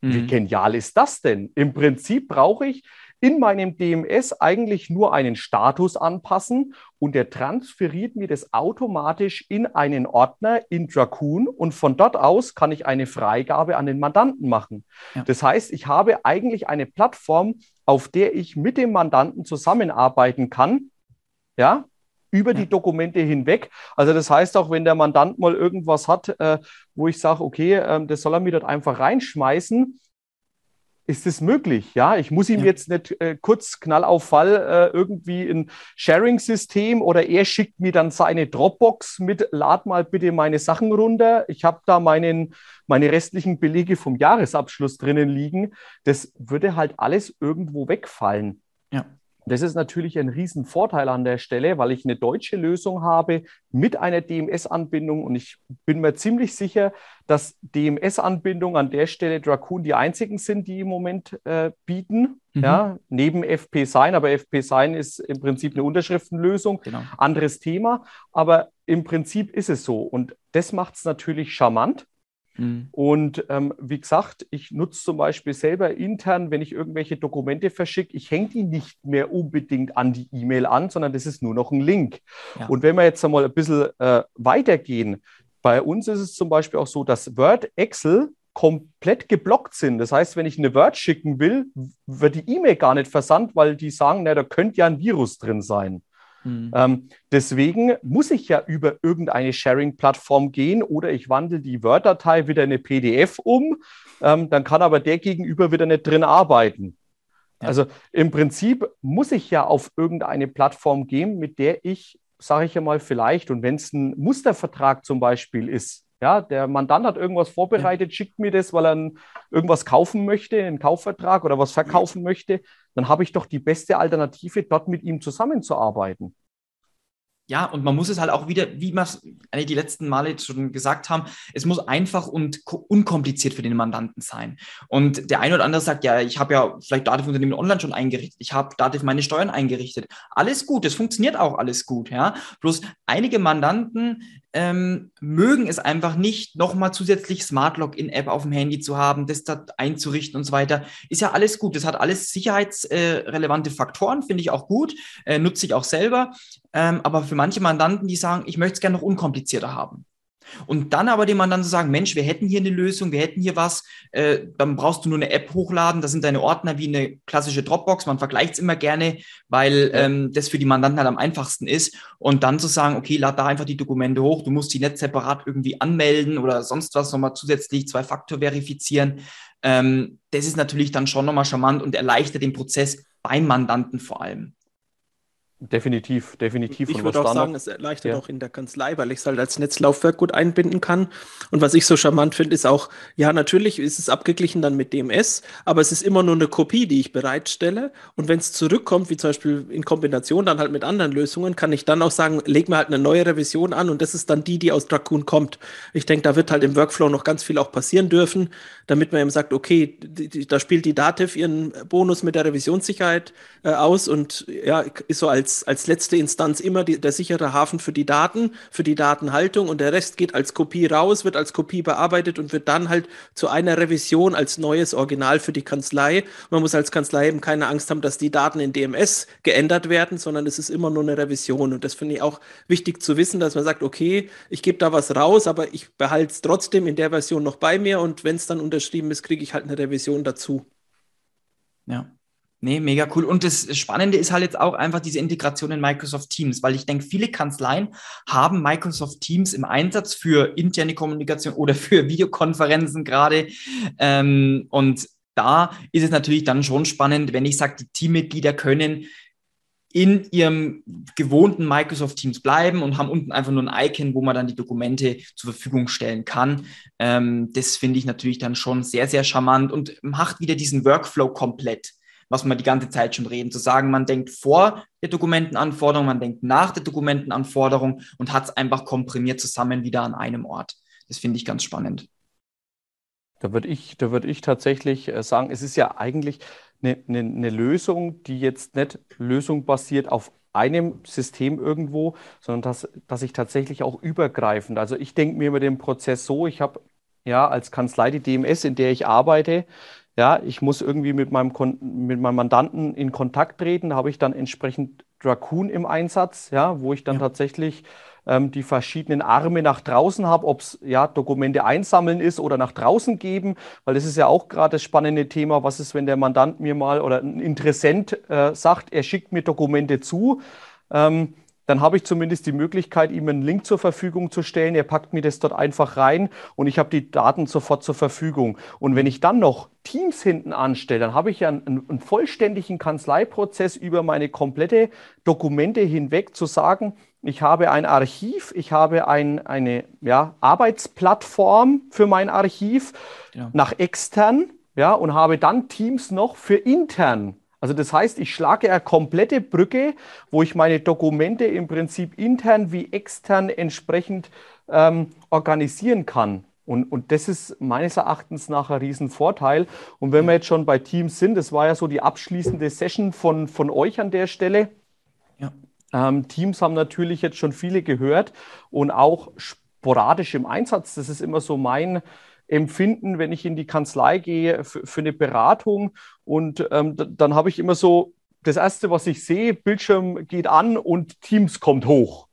Mhm. Wie genial ist das denn? Im Prinzip brauche ich in meinem DMS eigentlich nur einen Status anpassen und der transferiert mir das automatisch in einen Ordner in Dracoon und von dort aus kann ich eine Freigabe an den Mandanten machen. Ja. Das heißt, ich habe eigentlich eine Plattform, auf der ich mit dem Mandanten zusammenarbeiten kann. Ja, über die Dokumente hinweg. Also das heißt auch, wenn der Mandant mal irgendwas hat, äh, wo ich sage, okay, äh, das soll er mir dort einfach reinschmeißen, ist es möglich? Ja, ich muss ihm ja. jetzt nicht äh, kurz Knall auf Fall äh, irgendwie ein Sharing-System oder er schickt mir dann seine Dropbox mit, lad mal bitte meine Sachen runter. Ich habe da meinen, meine restlichen Belege vom Jahresabschluss drinnen liegen. Das würde halt alles irgendwo wegfallen. Ja. Das ist natürlich ein Riesenvorteil an der Stelle, weil ich eine deutsche Lösung habe mit einer DMS-Anbindung und ich bin mir ziemlich sicher, dass DMS-Anbindungen an der Stelle Dracoon die einzigen sind, die im Moment äh, bieten. Mhm. Ja, neben FP Sign, aber FP Sign ist im Prinzip eine Unterschriftenlösung. Genau. Anderes Thema, aber im Prinzip ist es so und das macht es natürlich charmant. Mhm. Und ähm, wie gesagt, ich nutze zum Beispiel selber intern, wenn ich irgendwelche Dokumente verschicke, ich hänge die nicht mehr unbedingt an die E-Mail an, sondern das ist nur noch ein Link. Ja. Und wenn wir jetzt einmal ein bisschen äh, weitergehen, bei uns ist es zum Beispiel auch so, dass Word, Excel komplett geblockt sind. Das heißt, wenn ich eine Word schicken will, wird die E-Mail gar nicht versandt, weil die sagen, na, da könnte ja ein Virus drin sein. Mhm. Ähm, deswegen muss ich ja über irgendeine Sharing-Plattform gehen oder ich wandle die Word-Datei wieder in eine PDF um. Ähm, dann kann aber der Gegenüber wieder nicht drin arbeiten. Ja. Also im Prinzip muss ich ja auf irgendeine Plattform gehen, mit der ich, sage ich ja mal, vielleicht, und wenn es ein Mustervertrag zum Beispiel ist, ja, der Mandant hat irgendwas vorbereitet, schickt mir das, weil er irgendwas kaufen möchte, einen Kaufvertrag oder was verkaufen möchte, dann habe ich doch die beste Alternative, dort mit ihm zusammenzuarbeiten.
Ja, und man muss es halt auch wieder, wie wir es die letzten Male schon gesagt haben, es muss einfach und unkompliziert für den Mandanten sein. Und der eine oder andere sagt, ja, ich habe ja vielleicht Dativ-Unternehmen online schon eingerichtet, ich habe Dativ meine Steuern eingerichtet. Alles gut, es funktioniert auch alles gut, ja. Bloß einige Mandanten ähm, mögen es einfach nicht, nochmal zusätzlich Smart Login-App auf dem Handy zu haben, das da einzurichten und so weiter. Ist ja alles gut. Das hat alles sicherheitsrelevante äh, Faktoren, finde ich auch gut, äh, nutze ich auch selber. Ähm, aber für manche Mandanten, die sagen, ich möchte es gerne noch unkomplizierter haben. Und dann aber dem Mandanten zu sagen, Mensch, wir hätten hier eine Lösung, wir hätten hier was, äh, dann brauchst du nur eine App hochladen, das sind deine Ordner wie eine klassische Dropbox, man vergleicht es immer gerne, weil ähm, das für die Mandanten halt am einfachsten ist. Und dann zu sagen, okay, lad da einfach die Dokumente hoch, du musst die nicht separat irgendwie anmelden oder sonst was nochmal zusätzlich Zwei-Faktor verifizieren. Ähm, das ist natürlich dann schon nochmal charmant und erleichtert den Prozess beim Mandanten vor allem.
Definitiv, definitiv.
Ich würde auch sagen, es erleichtert ja. auch in der Kanzlei, weil ich es halt als Netzlaufwerk gut einbinden kann. Und was ich so charmant finde, ist auch, ja, natürlich ist es abgeglichen dann mit DMS, aber es ist immer nur eine Kopie, die ich bereitstelle. Und wenn es zurückkommt, wie zum Beispiel in Kombination dann halt mit anderen Lösungen, kann ich dann auch sagen, leg mir halt eine neue Revision an und das ist dann die, die aus Dracun kommt. Ich denke, da wird halt im Workflow noch ganz viel auch passieren dürfen, damit man eben sagt, okay, die, die, da spielt die Dativ ihren Bonus mit der Revisionssicherheit äh, aus und ja, ist so als als, als letzte Instanz immer die, der sichere Hafen für die Daten, für die Datenhaltung und der Rest geht als Kopie raus, wird als Kopie bearbeitet und wird dann halt zu einer Revision als neues Original für die Kanzlei. Man muss als Kanzlei eben keine Angst haben, dass die Daten in DMS geändert werden, sondern es ist immer nur eine Revision. Und das finde ich auch wichtig zu wissen, dass man sagt, okay, ich gebe da was raus, aber ich behalte es trotzdem in der Version noch bei mir und wenn es dann unterschrieben ist, kriege ich halt eine Revision dazu.
Ja. Nee, mega cool. Und das Spannende ist halt jetzt auch einfach diese Integration in Microsoft Teams, weil ich denke, viele Kanzleien haben Microsoft Teams im Einsatz für interne Kommunikation oder für Videokonferenzen gerade. Ähm, und da ist es natürlich dann schon spannend, wenn ich sage, die Teammitglieder können in ihrem gewohnten Microsoft Teams bleiben und haben unten einfach nur ein Icon, wo man dann die Dokumente zur Verfügung stellen kann. Ähm, das finde ich natürlich dann schon sehr, sehr charmant und macht wieder diesen Workflow komplett was wir die ganze Zeit schon reden. Zu sagen, man denkt vor der Dokumentenanforderung, man denkt nach der Dokumentenanforderung und hat es einfach komprimiert zusammen wieder an einem Ort. Das finde ich ganz spannend.
Da würde ich, würd ich tatsächlich äh, sagen, es ist ja eigentlich eine, eine, eine Lösung, die jetzt nicht lösungbasiert auf einem System irgendwo, sondern dass, dass ich tatsächlich auch übergreifend, also ich denke mir über den Prozess so, ich habe ja als Kanzlei die DMS, in der ich arbeite, ja, ich muss irgendwie mit meinem, mit meinem Mandanten in Kontakt treten. Da habe ich dann entsprechend Dracun im Einsatz, ja, wo ich dann ja. tatsächlich ähm, die verschiedenen Arme nach draußen habe, ob es ja Dokumente einsammeln ist oder nach draußen geben, weil das ist ja auch gerade das spannende Thema. Was ist, wenn der Mandant mir mal oder ein Interessent äh, sagt, er schickt mir Dokumente zu? Ähm, dann habe ich zumindest die Möglichkeit, ihm einen Link zur Verfügung zu stellen. Er packt mir das dort einfach rein und ich habe die Daten sofort zur Verfügung. Und wenn ich dann noch Teams hinten anstelle, dann habe ich ja einen, einen vollständigen Kanzleiprozess über meine komplette Dokumente hinweg zu sagen, ich habe ein Archiv, ich habe ein, eine ja, Arbeitsplattform für mein Archiv ja. nach extern ja, und habe dann Teams noch für intern. Also das heißt, ich schlage eine komplette Brücke, wo ich meine Dokumente im Prinzip intern wie extern entsprechend ähm, organisieren kann. Und, und das ist meines Erachtens nach ein Riesenvorteil. Und wenn wir jetzt schon bei Teams sind, das war ja so die abschließende Session von, von euch an der Stelle. Ja. Ähm, Teams haben natürlich jetzt schon viele gehört und auch sporadisch im Einsatz. Das ist immer so mein, empfinden, wenn ich in die Kanzlei gehe für, für eine Beratung. Und ähm, dann habe ich immer so, das Erste, was ich sehe, Bildschirm geht an und Teams kommt hoch.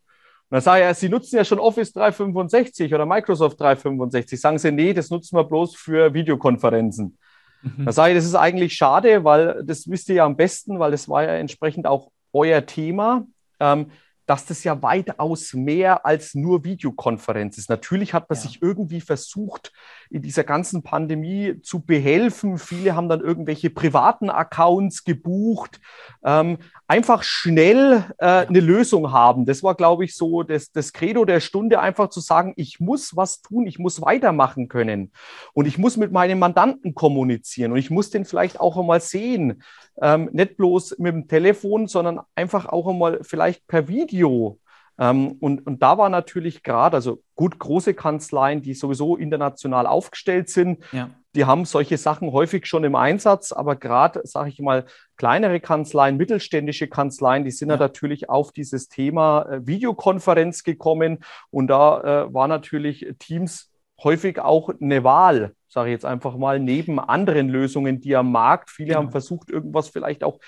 Und dann sage ich, Sie nutzen ja schon Office 365 oder Microsoft 365. Sagen Sie, nee, das nutzen wir bloß für Videokonferenzen. Mhm. Dann sage ich, das ist eigentlich schade, weil das wisst ihr ja am besten, weil das war ja entsprechend auch euer Thema. Ähm, dass das ja weitaus mehr als nur Videokonferenz ist. Natürlich hat man ja. sich irgendwie versucht, in dieser ganzen Pandemie zu behelfen. Viele haben dann irgendwelche privaten Accounts gebucht. Ähm, einfach schnell äh, eine Lösung haben. Das war, glaube ich, so das, das Credo der Stunde, einfach zu sagen, ich muss was tun, ich muss weitermachen können. Und ich muss mit meinem Mandanten kommunizieren und ich muss den vielleicht auch einmal sehen. Ähm, nicht bloß mit dem Telefon, sondern einfach auch einmal vielleicht per Video. Ähm, und, und da war natürlich gerade, also gut, große Kanzleien, die sowieso international aufgestellt sind, ja. die haben solche Sachen häufig schon im Einsatz, aber gerade, sage ich mal, kleinere Kanzleien, mittelständische Kanzleien, die sind ja, ja natürlich auf dieses Thema äh, Videokonferenz gekommen und da äh, war natürlich Teams häufig auch eine Wahl, sage ich jetzt einfach mal, neben anderen Lösungen, die am Markt, viele genau. haben versucht, irgendwas vielleicht auch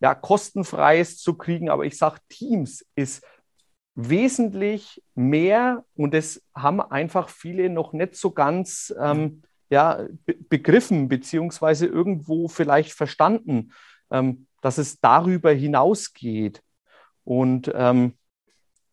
ja, kostenfreies zu kriegen, aber ich sage, Teams ist wesentlich mehr und das haben einfach viele noch nicht so ganz ähm, ja, be begriffen, beziehungsweise irgendwo vielleicht verstanden, ähm, dass es darüber hinausgeht. Und ähm,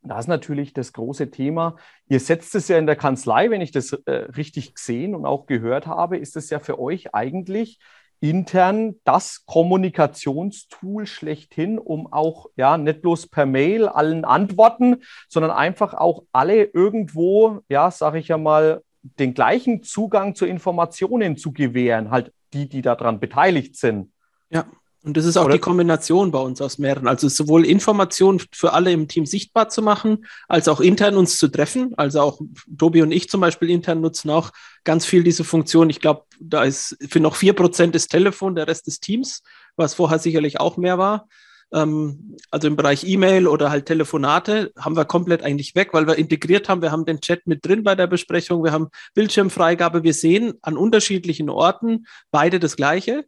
da ist natürlich das große Thema. Ihr setzt es ja in der Kanzlei, wenn ich das äh, richtig gesehen und auch gehört habe, ist es ja für euch eigentlich intern das Kommunikationstool schlechthin, um auch ja nicht bloß per Mail allen antworten, sondern einfach auch alle irgendwo, ja, sage ich ja mal, den gleichen Zugang zu Informationen zu gewähren, halt die, die daran beteiligt sind.
Ja, und das ist auch Oder? die Kombination bei uns aus mehreren. Also sowohl Informationen für alle im Team sichtbar zu machen, als auch intern uns zu treffen. Also auch Tobi und ich zum Beispiel intern nutzen auch ganz viel diese Funktion. Ich glaube, da ist für noch vier Prozent das Telefon, der Rest des Teams, was vorher sicherlich auch mehr war. Ähm, also im Bereich E-Mail oder halt Telefonate haben wir komplett eigentlich weg, weil wir integriert haben. Wir haben den Chat mit drin bei der Besprechung. Wir haben Bildschirmfreigabe. Wir sehen an unterschiedlichen Orten beide das Gleiche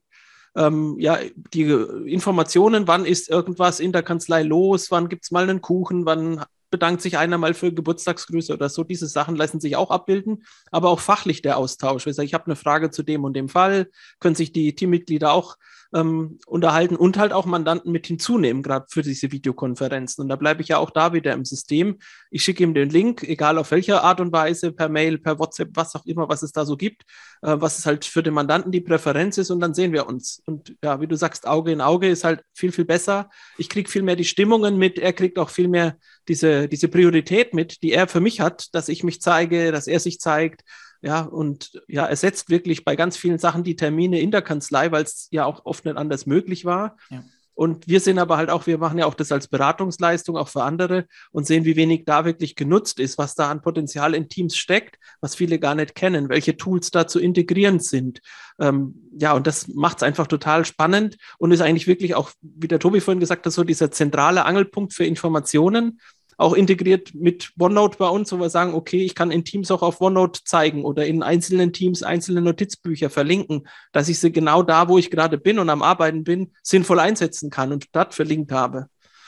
ähm, ja, die Informationen, wann ist irgendwas in der Kanzlei los, wann gibt es mal einen Kuchen, wann bedankt sich einer mal für Geburtstagsgrüße oder so. Diese Sachen lassen sich auch abbilden, aber auch fachlich der Austausch. Ich habe eine Frage zu dem und dem Fall, können sich die Teammitglieder auch ähm, unterhalten und halt auch Mandanten mit hinzunehmen, gerade für diese Videokonferenzen. Und da bleibe ich ja auch da wieder im System. Ich schicke ihm den Link, egal auf welche Art und Weise, per Mail, per WhatsApp, was auch immer, was es da so gibt, äh, was es halt für den Mandanten die Präferenz ist und dann sehen wir uns. Und ja, wie du sagst, Auge in Auge ist halt viel, viel besser. Ich kriege viel mehr die Stimmungen mit, er kriegt auch viel mehr diese, diese Priorität mit, die er für mich hat, dass ich mich zeige, dass er sich zeigt. Ja, und ja, ersetzt wirklich bei ganz vielen Sachen die Termine in der Kanzlei, weil es ja auch oft nicht anders möglich war. Ja. Und wir sehen aber halt auch, wir machen ja auch das als Beratungsleistung auch für andere und sehen, wie wenig da wirklich genutzt ist, was da an Potenzial in Teams steckt, was viele gar nicht kennen, welche Tools da zu integrieren sind. Ähm, ja, und das macht es einfach total spannend und ist eigentlich wirklich auch, wie der Tobi vorhin gesagt hat, so dieser zentrale Angelpunkt für Informationen auch integriert mit OneNote bei uns, wo wir sagen, okay, ich kann in Teams auch auf OneNote zeigen oder in einzelnen Teams einzelne Notizbücher verlinken, dass ich sie genau da, wo ich gerade bin und am Arbeiten bin, sinnvoll einsetzen kann und dort verlinkt habe.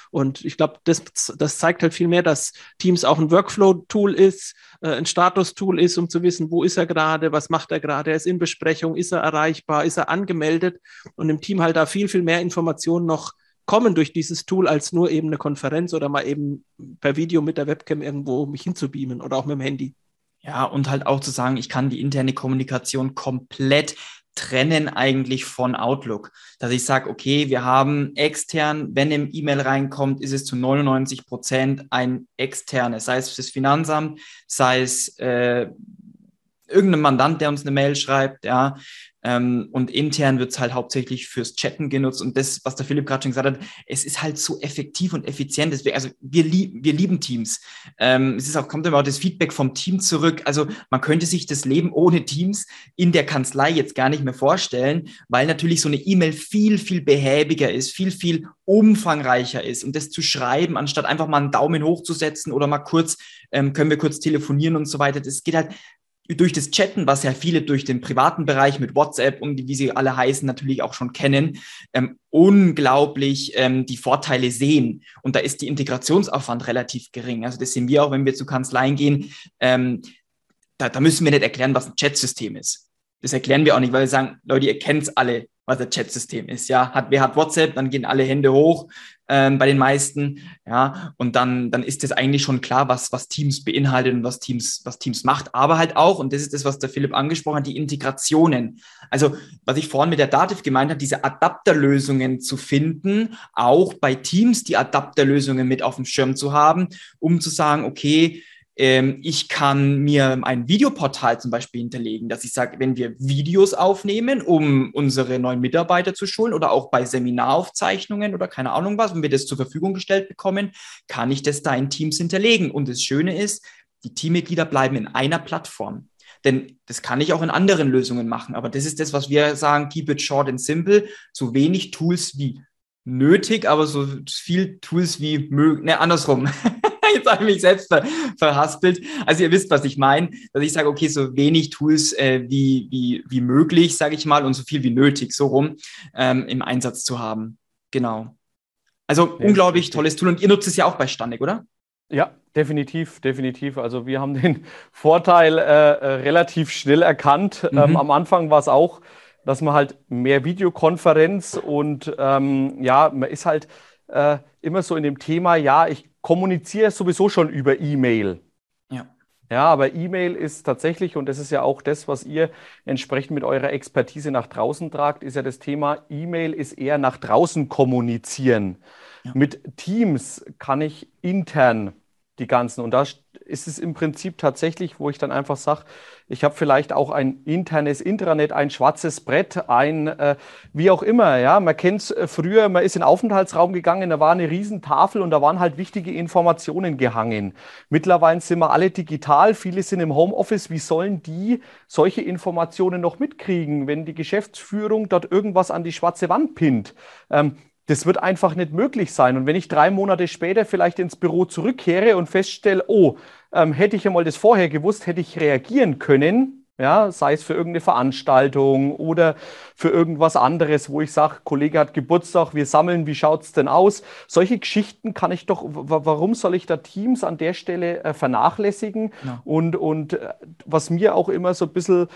Und ich glaube, das, das zeigt halt viel mehr, dass Teams auch ein Workflow-Tool ist, äh, ein Status-Tool ist, um zu wissen, wo ist er gerade, was macht er gerade, er ist in Besprechung, ist er erreichbar, ist er angemeldet und im Team halt da viel, viel mehr Informationen noch kommen durch dieses Tool, als nur eben eine Konferenz oder mal eben per Video mit der Webcam irgendwo mich hinzubeamen oder auch mit dem Handy.
Ja, und halt auch zu sagen, ich kann die interne Kommunikation komplett trennen eigentlich von Outlook. Dass ich sage, okay, wir haben extern, wenn eine E-Mail reinkommt, ist es zu 99 Prozent ein externes, sei es das Finanzamt, sei es äh, irgendein Mandant, der uns eine Mail schreibt, ja, ähm, und intern wird es halt hauptsächlich fürs Chatten genutzt. Und das, was der Philipp gerade schon gesagt hat, es ist halt so effektiv und effizient. Deswegen, also wir, lieb, wir lieben Teams. Ähm, es ist auch, kommt immer auch das Feedback vom Team zurück. Also man könnte sich das Leben ohne Teams in der Kanzlei jetzt gar nicht mehr vorstellen, weil natürlich so eine E-Mail viel, viel behäbiger ist, viel, viel umfangreicher ist. Und das zu schreiben, anstatt einfach mal einen Daumen hochzusetzen oder mal kurz, ähm, können wir kurz telefonieren und so weiter, das geht halt durch das Chatten, was ja viele durch den privaten Bereich mit WhatsApp und wie sie alle heißen natürlich auch schon kennen, ähm, unglaublich ähm, die Vorteile sehen. Und da ist die Integrationsaufwand relativ gering. Also das sehen wir auch, wenn wir zu Kanzleien gehen. Ähm, da, da müssen wir nicht erklären, was ein Chatsystem ist. Das erklären wir auch nicht, weil wir sagen, Leute, ihr kennt es alle, was ein Chatsystem ist. Ja, hat, wer hat WhatsApp, dann gehen alle Hände hoch ähm, bei den meisten. Ja, und dann, dann ist es eigentlich schon klar, was, was Teams beinhaltet und was Teams, was Teams macht. Aber halt auch, und das ist das, was der Philipp angesprochen hat, die Integrationen. Also, was ich vorhin mit der Dativ gemeint habe, diese Adapterlösungen zu finden, auch bei Teams die Adapterlösungen mit auf dem Schirm zu haben, um zu sagen, okay, ich kann mir ein Videoportal zum Beispiel hinterlegen, dass ich sage, wenn wir Videos aufnehmen, um unsere neuen Mitarbeiter zu schulen oder auch bei Seminaraufzeichnungen oder keine Ahnung was, wenn wir das zur Verfügung gestellt bekommen, kann ich das da in Teams hinterlegen. Und das Schöne ist, die Teammitglieder bleiben in einer Plattform. Denn das kann ich auch in anderen Lösungen machen. Aber das ist das, was wir sagen, keep it short and simple. So wenig Tools wie nötig, aber so viel Tools wie möglich. Ne, andersrum. Jetzt habe ich mich selbst ver verhaspelt. Also ihr wisst, was ich meine, dass ich sage, okay, so wenig Tools äh, wie, wie, wie möglich, sage ich mal, und so viel wie nötig, so rum, ähm, im Einsatz zu haben. Genau. Also ja, unglaublich tolles Tool. Und ihr nutzt es ja auch bei Standig, oder?
Ja, definitiv, definitiv. Also wir haben den Vorteil äh, äh, relativ schnell erkannt. Mhm. Ähm, am Anfang war es auch, dass man halt mehr Videokonferenz und ähm, ja, man ist halt äh, immer so in dem Thema, ja, ich kommuniziere sowieso schon über E-Mail. Ja. Ja, aber E-Mail ist tatsächlich, und das ist ja auch das, was ihr entsprechend mit eurer Expertise nach draußen tragt, ist ja das Thema, E-Mail ist eher nach draußen kommunizieren. Ja. Mit Teams kann ich intern die ganzen, und da ist es im Prinzip tatsächlich, wo ich dann einfach sage, ich habe vielleicht auch ein internes Intranet, ein schwarzes Brett, ein äh, wie auch immer. Ja, man kennt es äh, früher, man ist in den Aufenthaltsraum gegangen, da war eine Riesentafel und da waren halt wichtige Informationen gehangen. Mittlerweile sind wir alle digital, viele sind im Homeoffice. Wie sollen die solche Informationen noch mitkriegen, wenn die Geschäftsführung dort irgendwas an die schwarze Wand pinnt? Ähm, das wird einfach nicht möglich sein. Und wenn ich drei Monate später vielleicht ins Büro zurückkehre und feststelle, oh, ähm, hätte ich einmal das vorher gewusst, hätte ich reagieren können, ja, sei es für irgendeine Veranstaltung oder für irgendwas anderes, wo ich sage, Kollege hat Geburtstag, wir sammeln, wie schaut es denn aus? Solche Geschichten kann ich doch, warum soll ich da Teams an der Stelle äh, vernachlässigen? Ja. Und, und äh, was mir auch immer so ein bisschen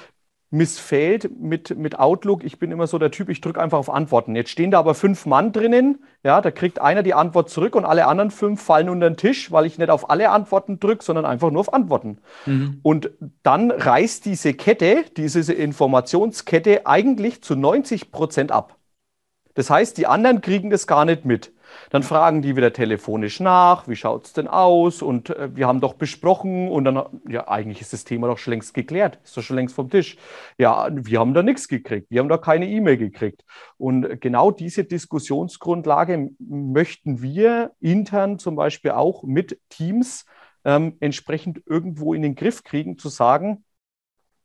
missfällt mit, mit Outlook. Ich bin immer so der Typ, ich drücke einfach auf Antworten. Jetzt stehen da aber fünf Mann drinnen. Ja, da kriegt einer die Antwort zurück und alle anderen fünf fallen unter den Tisch, weil ich nicht auf alle Antworten drücke, sondern einfach nur auf Antworten. Mhm. Und dann reißt diese Kette, diese Informationskette eigentlich zu 90 Prozent ab. Das heißt, die anderen kriegen das gar nicht mit. Dann fragen die wieder telefonisch nach, wie schaut es denn aus? Und äh, wir haben doch besprochen und dann, ja, eigentlich ist das Thema doch schon längst geklärt, ist doch schon längst vom Tisch. Ja, wir haben da nichts gekriegt, wir haben da keine E-Mail gekriegt. Und genau diese Diskussionsgrundlage möchten wir intern zum Beispiel auch mit Teams ähm, entsprechend irgendwo in den Griff kriegen, zu sagen,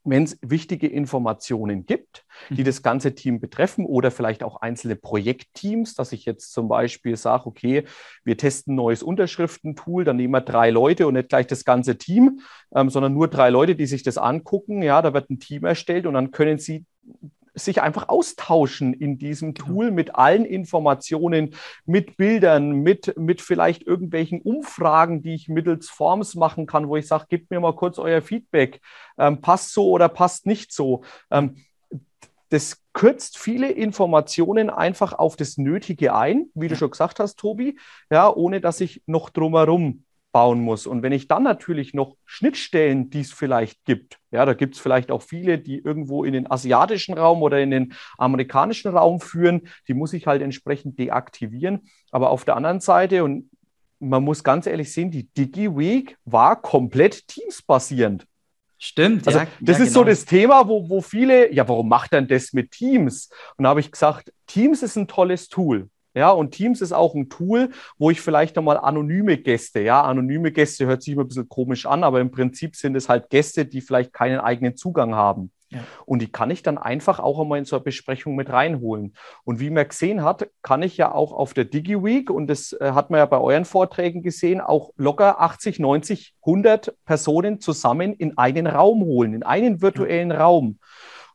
wenn es wichtige Informationen gibt, die mhm. das ganze Team betreffen oder vielleicht auch einzelne Projektteams, dass ich jetzt zum Beispiel sage, okay, wir testen ein neues Unterschriftentool, dann nehmen wir drei Leute und nicht gleich das ganze Team, ähm, sondern nur drei Leute, die sich das angucken. Ja, da wird ein Team erstellt und dann können sie sich einfach austauschen in diesem genau. Tool mit allen Informationen, mit Bildern, mit, mit vielleicht irgendwelchen Umfragen, die ich mittels Forms machen kann, wo ich sage, gebt mir mal kurz euer Feedback. Ähm, passt so oder passt nicht so. Ähm, das kürzt viele Informationen einfach auf das Nötige ein, wie du schon gesagt hast, Tobi, ja, ohne dass ich noch drumherum bauen muss. Und wenn ich dann natürlich noch Schnittstellen, die es vielleicht gibt, ja, da gibt es vielleicht auch viele, die irgendwo in den asiatischen Raum oder in den amerikanischen Raum führen, die muss ich halt entsprechend deaktivieren. Aber auf der anderen Seite, und man muss ganz ehrlich sehen, die DigiWeek war komplett Teams-basierend.
Stimmt.
Also,
ja,
das
ja,
ist genau. so das Thema, wo, wo viele, ja, warum macht denn das mit Teams? Und da habe ich gesagt, Teams ist ein tolles Tool. Ja, und Teams ist auch ein Tool, wo ich vielleicht nochmal anonyme Gäste, ja, anonyme Gäste hört sich immer ein bisschen komisch an, aber im Prinzip sind es halt Gäste, die vielleicht keinen eigenen Zugang haben. Ja. Und die kann ich dann einfach auch einmal in so eine Besprechung mit reinholen. Und wie man gesehen hat, kann ich ja auch auf der DigiWeek, und das äh, hat man ja bei euren Vorträgen gesehen, auch locker 80, 90, 100 Personen zusammen in einen Raum holen, in einen virtuellen ja. Raum.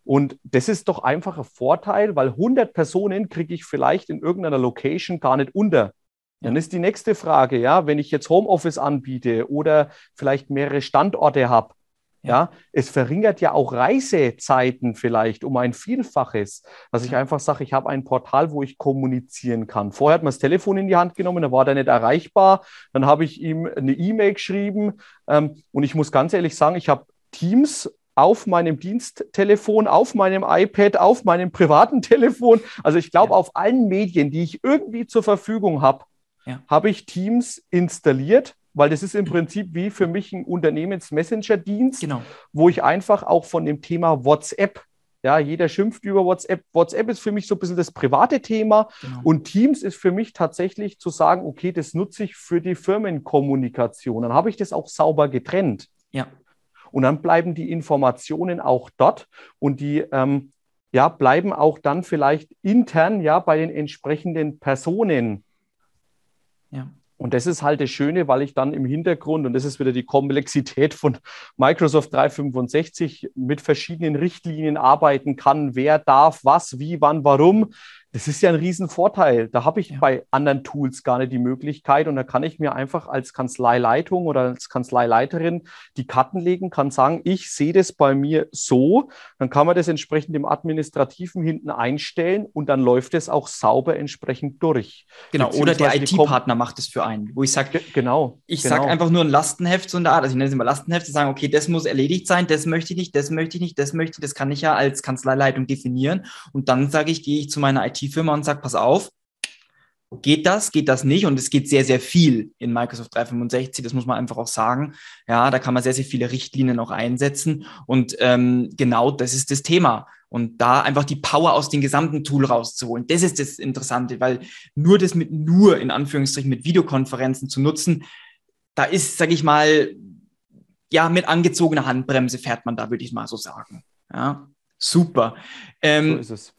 Und das ist doch einfach ein Vorteil, weil 100 Personen kriege ich vielleicht in irgendeiner Location gar nicht unter. Dann ist die nächste Frage, ja, wenn ich jetzt Homeoffice anbiete oder vielleicht mehrere Standorte habe, ja. es verringert ja auch Reisezeiten vielleicht um ein Vielfaches, dass ich einfach sage, ich habe ein Portal, wo ich kommunizieren kann. Vorher hat man das Telefon in die Hand genommen, da war der nicht erreichbar. Dann habe ich ihm eine E-Mail geschrieben ähm, und ich muss ganz ehrlich sagen, ich habe Teams auf meinem Diensttelefon, auf meinem iPad, auf meinem privaten Telefon. Also ich glaube, ja. auf allen Medien, die ich irgendwie zur Verfügung habe, ja. habe ich Teams installiert, weil das ist im Prinzip wie für mich ein Unternehmens-Messenger-Dienst, genau. wo ich einfach auch von dem Thema WhatsApp ja, jeder schimpft über WhatsApp. WhatsApp ist für mich so ein bisschen das private Thema genau. und Teams ist für mich tatsächlich zu sagen, okay, das nutze ich für die Firmenkommunikation. Dann habe ich das auch sauber getrennt. Und dann bleiben die Informationen auch dort und die ähm, ja, bleiben auch dann vielleicht intern ja bei den entsprechenden Personen. Ja. Und das ist halt das Schöne, weil ich dann im Hintergrund, und das ist wieder die Komplexität von Microsoft 365, mit verschiedenen Richtlinien arbeiten kann, wer darf was, wie, wann, warum. Das ist ja ein Riesenvorteil. Da habe ich ja. bei anderen Tools gar nicht die Möglichkeit und da kann ich mir einfach als Kanzleileitung oder als Kanzleileiterin die Karten legen, kann sagen, ich sehe das bei mir so, dann kann man das entsprechend im Administrativen hinten einstellen und dann läuft es auch sauber entsprechend durch.
Genau, oder der IT-Partner macht es für einen, wo ich sage, genau, ich genau. sage einfach nur ein Lastenheft so eine Art, also ich nenne es immer Lastenheft, zu sagen, okay, das muss erledigt sein, das möchte ich nicht, das möchte ich nicht, das möchte ich, das kann ich ja als Kanzleileitung definieren und dann sage ich, gehe ich zu meiner IT IT-Firma und sagt, pass auf, geht das, geht das nicht? Und es geht sehr, sehr viel in Microsoft 365, das muss man einfach auch sagen. Ja, da kann man sehr, sehr viele Richtlinien auch einsetzen. Und ähm, genau das ist das Thema. Und da einfach die Power aus dem gesamten Tool rauszuholen. Das ist das Interessante, weil nur das mit nur, in Anführungsstrichen, mit Videokonferenzen zu nutzen, da ist, sage ich mal, ja, mit angezogener Handbremse fährt man da, würde ich mal so sagen. Ja, super. Ähm, so ist es.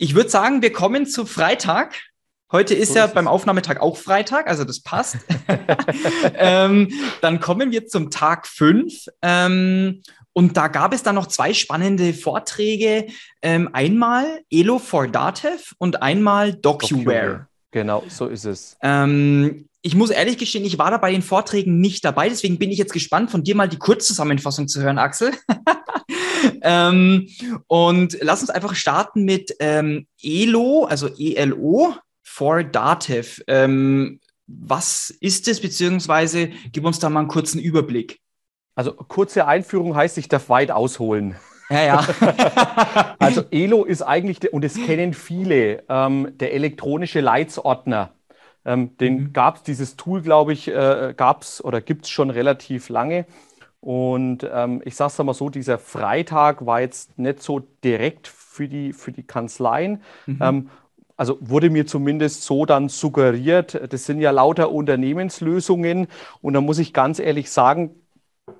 Ich würde sagen, wir kommen zu Freitag. Heute ist so ja ist beim Aufnahmetag auch Freitag, also das passt. ähm, dann kommen wir zum Tag 5. Ähm, und da gab es dann noch zwei spannende Vorträge. Ähm, einmal Elo for Datev und einmal DocuWare.
Genau, so ist es.
Ähm, ich muss ehrlich gestehen, ich war da bei den Vorträgen nicht dabei, deswegen bin ich jetzt gespannt, von dir mal die Kurzzusammenfassung zu hören, Axel. ähm, und lass uns einfach starten mit ähm, ELO, also ELO for Dativ. Ähm, was ist es, beziehungsweise gib uns da mal einen kurzen Überblick.
Also kurze Einführung heißt, ich darf weit ausholen.
Ja, ja.
also ELO ist eigentlich, und es kennen viele, ähm, der elektronische Leitsordner. Ähm, den mhm. gab es, dieses Tool, glaube ich, äh, gab es oder gibt es schon relativ lange. Und ähm, ich sage es mal so, dieser Freitag war jetzt nicht so direkt für die, für die Kanzleien. Mhm. Ähm, also wurde mir zumindest so dann suggeriert, das sind ja lauter Unternehmenslösungen. Und da muss ich ganz ehrlich sagen,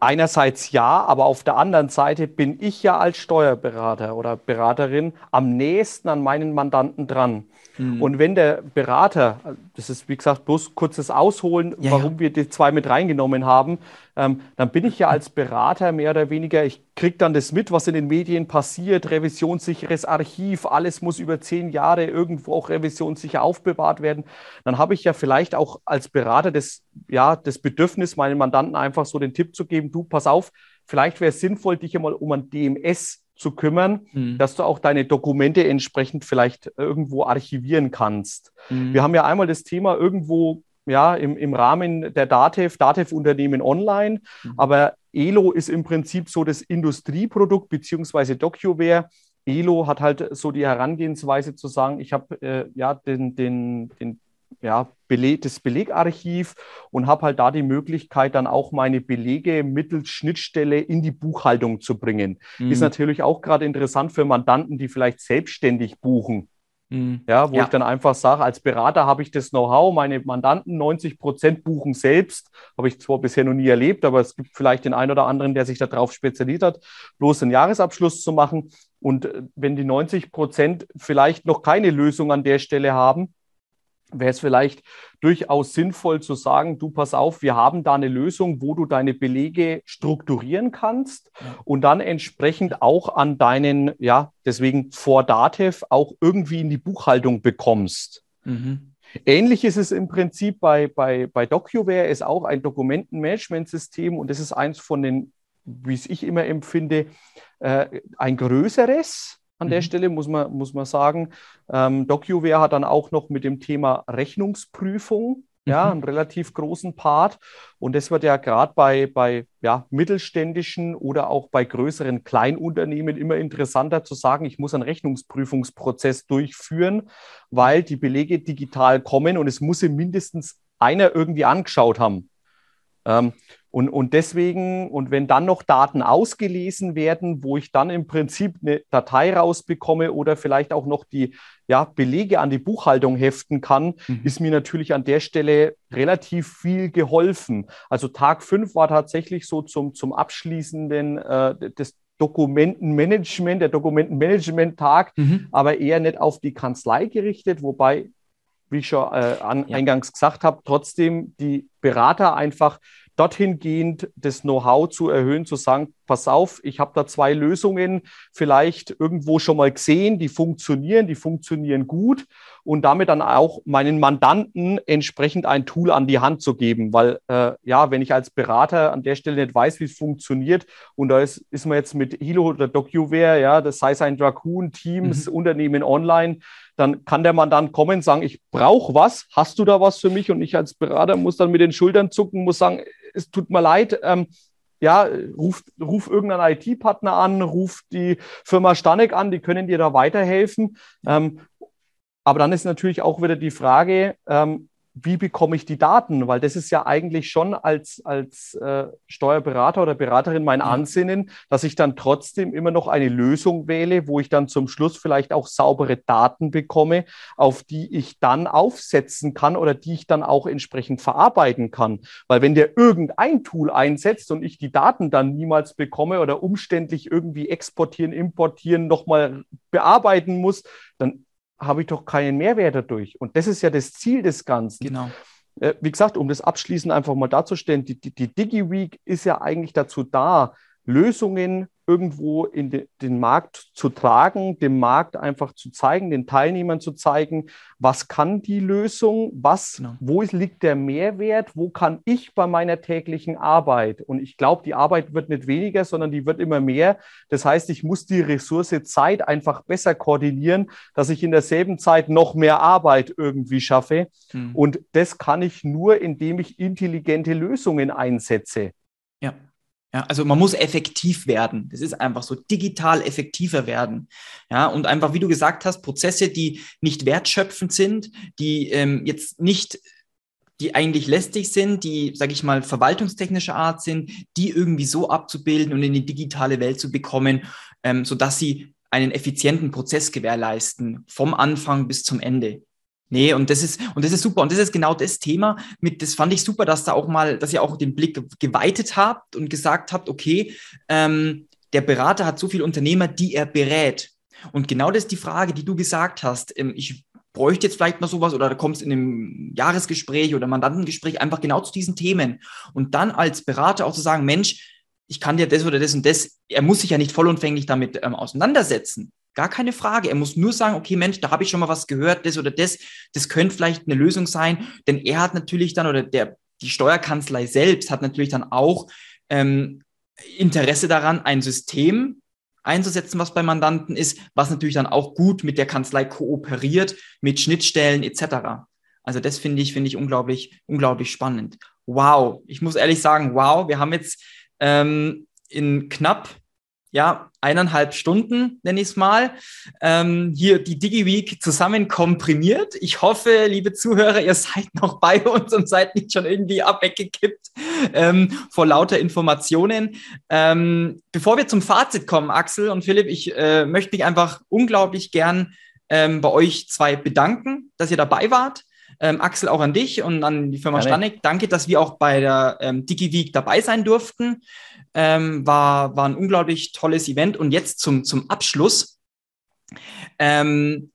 einerseits ja, aber auf der anderen Seite bin ich ja als Steuerberater oder Beraterin am nächsten an meinen Mandanten dran. Mhm. Und wenn der Berater, das ist wie gesagt bloß kurzes Ausholen, ja, warum ja. wir die zwei mit reingenommen haben, ähm, dann bin ich ja als Berater mehr oder weniger, ich kriege dann das mit, was in den Medien passiert, revisionssicheres Archiv, alles muss über zehn Jahre irgendwo auch revisionssicher aufbewahrt werden. Dann habe ich ja vielleicht auch als Berater das, ja, das Bedürfnis, meinen Mandanten einfach so den Tipp zu geben, du, pass auf, vielleicht wäre es sinnvoll, dich einmal um ein DMS zu kümmern, mhm. dass du auch deine Dokumente entsprechend vielleicht irgendwo archivieren kannst. Mhm. Wir haben ja einmal das Thema irgendwo ja, im, im Rahmen der DATEV, DATEV-Unternehmen online, mhm. aber Elo ist im Prinzip so das Industrieprodukt beziehungsweise DocuWare. Elo hat halt so die Herangehensweise zu sagen, ich habe äh, ja den, den, den ja, Beleg, das Belegarchiv und habe halt da die Möglichkeit, dann auch meine Belege mittels Schnittstelle in die Buchhaltung zu bringen. Mhm. Ist natürlich auch gerade interessant für Mandanten, die vielleicht selbstständig buchen. Mhm. Ja, wo ja. ich dann einfach sage, als Berater habe ich das Know-how, meine Mandanten 90 Prozent buchen selbst. Habe ich zwar bisher noch nie erlebt, aber es gibt vielleicht den einen oder anderen, der sich darauf spezialisiert hat, bloß einen Jahresabschluss zu machen. Und äh, wenn die 90 Prozent vielleicht noch keine Lösung an der Stelle haben, wäre es vielleicht durchaus sinnvoll zu sagen, du pass auf, wir haben da eine Lösung, wo du deine Belege strukturieren kannst und dann entsprechend auch an deinen, ja, deswegen vor Datev auch irgendwie in die Buchhaltung bekommst. Mhm. Ähnlich ist es im Prinzip bei, bei, bei DocuWare, ist auch ein Dokumentenmanagementsystem und das ist eins von den, wie es ich immer empfinde, äh, ein größeres, an der mhm. Stelle, muss man, muss man sagen. Ähm, DocuWare hat dann auch noch mit dem Thema Rechnungsprüfung ja, mhm. einen relativ großen Part. Und das wird ja gerade bei, bei ja, mittelständischen oder auch bei größeren Kleinunternehmen immer interessanter zu sagen, ich muss einen Rechnungsprüfungsprozess durchführen, weil die Belege digital kommen und es muss mindestens einer irgendwie angeschaut haben. Ähm, und, und deswegen, und wenn dann noch Daten ausgelesen werden, wo ich dann im Prinzip eine Datei rausbekomme oder vielleicht auch noch die ja, Belege an die Buchhaltung heften kann, mhm. ist mir natürlich an der Stelle relativ viel geholfen. Also Tag 5 war tatsächlich so zum, zum abschließenden äh, des Dokumentenmanagement, der Dokumentenmanagement-Tag, mhm. aber eher nicht auf die Kanzlei gerichtet, wobei wie ich schon äh, an, ja. eingangs gesagt habe, trotzdem die Berater einfach dorthin gehend das Know-how zu erhöhen, zu sagen, pass auf, ich habe da zwei Lösungen vielleicht irgendwo schon mal gesehen, die funktionieren, die funktionieren gut und damit dann auch meinen Mandanten entsprechend ein Tool an die Hand zu geben, weil äh, ja, wenn ich als Berater an der Stelle nicht weiß, wie es funktioniert und da ist, ist man jetzt mit Hilo oder DocuWare, ja, das sei es ein Dracoon, Teams, mhm. Unternehmen online, dann kann der Mandant kommen und sagen, ich brauche was, hast du da was für mich? Und ich als Berater muss dann mit den Schultern zucken, muss sagen, es tut mir leid, ähm, ja, ruf, ruf irgendeinen IT-Partner an, ruf die Firma Stanek an, die können dir da weiterhelfen. Ähm, aber dann ist natürlich auch wieder die Frage, ähm, wie bekomme ich die Daten? Weil das ist ja eigentlich schon als, als äh, Steuerberater oder Beraterin mein Ansinnen, dass ich dann trotzdem immer noch eine Lösung wähle, wo ich dann zum Schluss vielleicht auch saubere Daten bekomme, auf die ich dann aufsetzen kann oder die ich dann auch entsprechend verarbeiten kann. Weil wenn der irgendein Tool einsetzt und ich die Daten dann niemals bekomme oder umständlich irgendwie exportieren, importieren, nochmal bearbeiten muss, dann habe ich doch keinen Mehrwert dadurch. Und das ist ja das Ziel des Ganzen.
Genau.
Äh, wie gesagt, um das abschließend einfach mal darzustellen, die, die, die DigiWeek ist ja eigentlich dazu da, Lösungen irgendwo in de, den Markt zu tragen, dem Markt einfach zu zeigen, den Teilnehmern zu zeigen, was kann die Lösung, was, genau. wo liegt der Mehrwert, wo kann ich bei meiner täglichen Arbeit? Und ich glaube, die Arbeit wird nicht weniger, sondern die wird immer mehr. Das heißt, ich muss die Ressource Zeit einfach besser koordinieren, dass ich in derselben Zeit noch mehr Arbeit irgendwie schaffe. Mhm. Und das kann ich nur, indem ich intelligente Lösungen einsetze.
Ja. Ja, also man muss effektiv werden. Das ist einfach so digital effektiver werden. Ja, und einfach, wie du gesagt hast, Prozesse, die nicht wertschöpfend sind, die ähm, jetzt nicht, die eigentlich lästig sind, die, sage ich mal, verwaltungstechnischer Art sind, die irgendwie so abzubilden und in die digitale Welt zu bekommen, ähm, sodass sie einen effizienten Prozess gewährleisten, vom Anfang bis zum Ende. Nee, und das ist, und das ist super. Und das ist genau das Thema. Mit, das fand ich super, dass da auch mal, dass ihr auch den Blick geweitet habt und gesagt habt, okay, ähm, der Berater hat so viele Unternehmer, die er berät. Und genau das ist die Frage, die du gesagt hast. Ähm, ich bräuchte jetzt vielleicht mal sowas oder da kommst in einem Jahresgespräch oder Mandantengespräch einfach genau zu diesen Themen. Und dann als Berater auch zu sagen, Mensch, ich kann dir das oder das und das, er muss sich ja nicht vollumfänglich damit ähm, auseinandersetzen. Gar keine Frage. Er muss nur sagen, okay, Mensch, da habe ich schon mal was gehört, das oder das, das könnte vielleicht eine Lösung sein. Denn er hat natürlich dann, oder der, die Steuerkanzlei selbst hat natürlich dann auch ähm, Interesse daran, ein System einzusetzen, was bei Mandanten ist, was natürlich dann auch gut mit der Kanzlei kooperiert, mit Schnittstellen etc. Also das finde ich, finde ich unglaublich, unglaublich spannend. Wow, ich muss ehrlich sagen, wow, wir haben jetzt ähm, in knapp ja, eineinhalb Stunden, nenne ich es mal, ähm, hier die DigiWeek zusammen komprimiert. Ich hoffe, liebe Zuhörer, ihr seid noch bei uns und seid nicht schon irgendwie abweggekippt ähm, vor lauter Informationen. Ähm, bevor wir zum Fazit kommen, Axel und Philipp, ich äh, möchte mich einfach unglaublich gern ähm, bei euch zwei bedanken, dass ihr dabei wart. Ähm, Axel, auch an dich und an die Firma Stanek. Danke, dass wir auch bei der ähm, DigiWeek dabei sein durften. Ähm, war, war ein unglaublich tolles Event. Und jetzt zum, zum Abschluss. Ähm,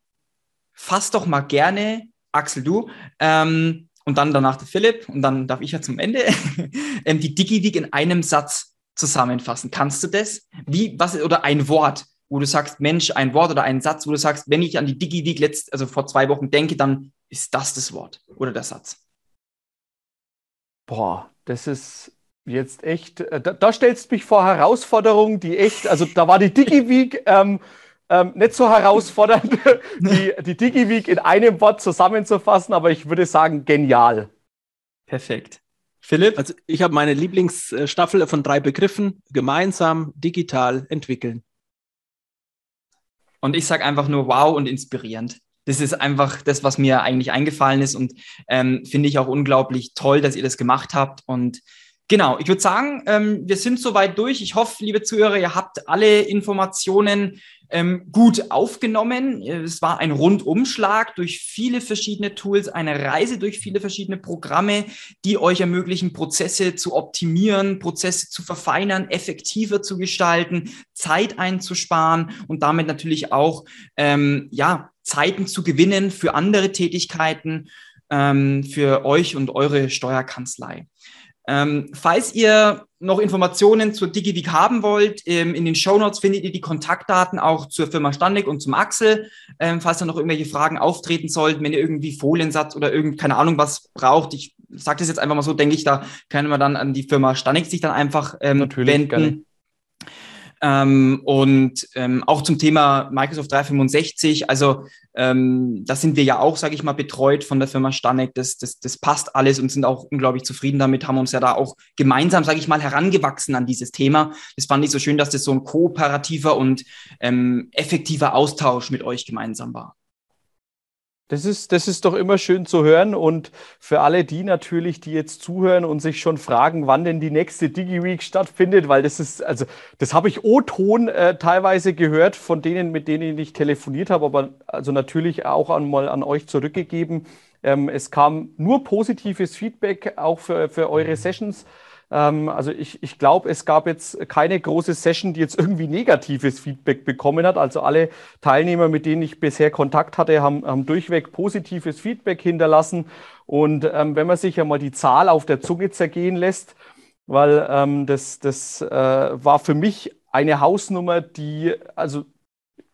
fass doch mal gerne, Axel, du, ähm, und dann danach der Philipp, und dann darf ich ja zum Ende, ähm, die DigiWeek in einem Satz zusammenfassen. Kannst du das? Wie, was, oder ein Wort, wo du sagst, Mensch, ein Wort oder ein Satz, wo du sagst, wenn ich an die DigiWeek letzt, also vor zwei Wochen denke, dann ist das das Wort oder der Satz.
Boah, das ist jetzt echt, äh, da, da stellst du mich vor Herausforderungen, die echt, also da war die DigiWeek ähm, ähm, nicht so herausfordernd, die, die DigiWeek in einem Wort zusammenzufassen, aber ich würde sagen, genial.
Perfekt.
Philipp? Also ich habe meine Lieblingsstaffel von drei Begriffen, gemeinsam, digital, entwickeln.
Und ich sage einfach nur wow und inspirierend. Das ist einfach das, was mir eigentlich eingefallen ist und ähm, finde ich auch unglaublich toll, dass ihr das gemacht habt. Und Genau, ich würde sagen, ähm, wir sind soweit durch. Ich hoffe, liebe Zuhörer, ihr habt alle Informationen ähm, gut aufgenommen. Es war ein Rundumschlag durch viele verschiedene Tools, eine Reise durch viele verschiedene Programme, die euch ermöglichen, Prozesse zu optimieren, Prozesse zu verfeinern, effektiver zu gestalten, Zeit einzusparen und damit natürlich auch ähm, ja, Zeiten zu gewinnen für andere Tätigkeiten, ähm, für euch und eure Steuerkanzlei. Ähm, falls ihr noch Informationen zur DigiWeek haben wollt, ähm, in den Show Notes findet ihr die Kontaktdaten auch zur Firma Standig und zum Axel. Ähm, falls da noch irgendwelche Fragen auftreten sollten, wenn ihr irgendwie Foliensatz oder irgend, keine Ahnung, was braucht. Ich sage das jetzt einfach mal so, denke ich, da können wir dann an die Firma Standig sich dann einfach ähm, Natürlich, wenden. Gerne. Ähm, und ähm, auch zum Thema Microsoft 365, also ähm, da sind wir ja auch, sage ich mal, betreut von der Firma Stanek. Das, das, das passt alles und sind auch unglaublich zufrieden damit, haben uns ja da auch gemeinsam, sage ich mal, herangewachsen an dieses Thema. Das fand ich so schön, dass das so ein kooperativer und ähm, effektiver Austausch mit euch gemeinsam war.
Das ist, das ist doch immer schön zu hören. Und für alle die natürlich, die jetzt zuhören und sich schon fragen, wann denn die nächste DigiWeek stattfindet, weil das ist, also das habe ich O-Ton äh, teilweise gehört von denen, mit denen ich telefoniert habe, aber also natürlich auch einmal an euch zurückgegeben. Ähm, es kam nur positives Feedback auch für, für eure Sessions. Ähm, also ich, ich glaube, es gab jetzt keine große Session, die jetzt irgendwie negatives Feedback bekommen hat. Also alle Teilnehmer, mit denen ich bisher Kontakt hatte, haben, haben durchweg positives Feedback hinterlassen. Und ähm, wenn man sich ja mal die Zahl auf der Zunge zergehen lässt, weil ähm, das, das äh, war für mich eine Hausnummer, die, also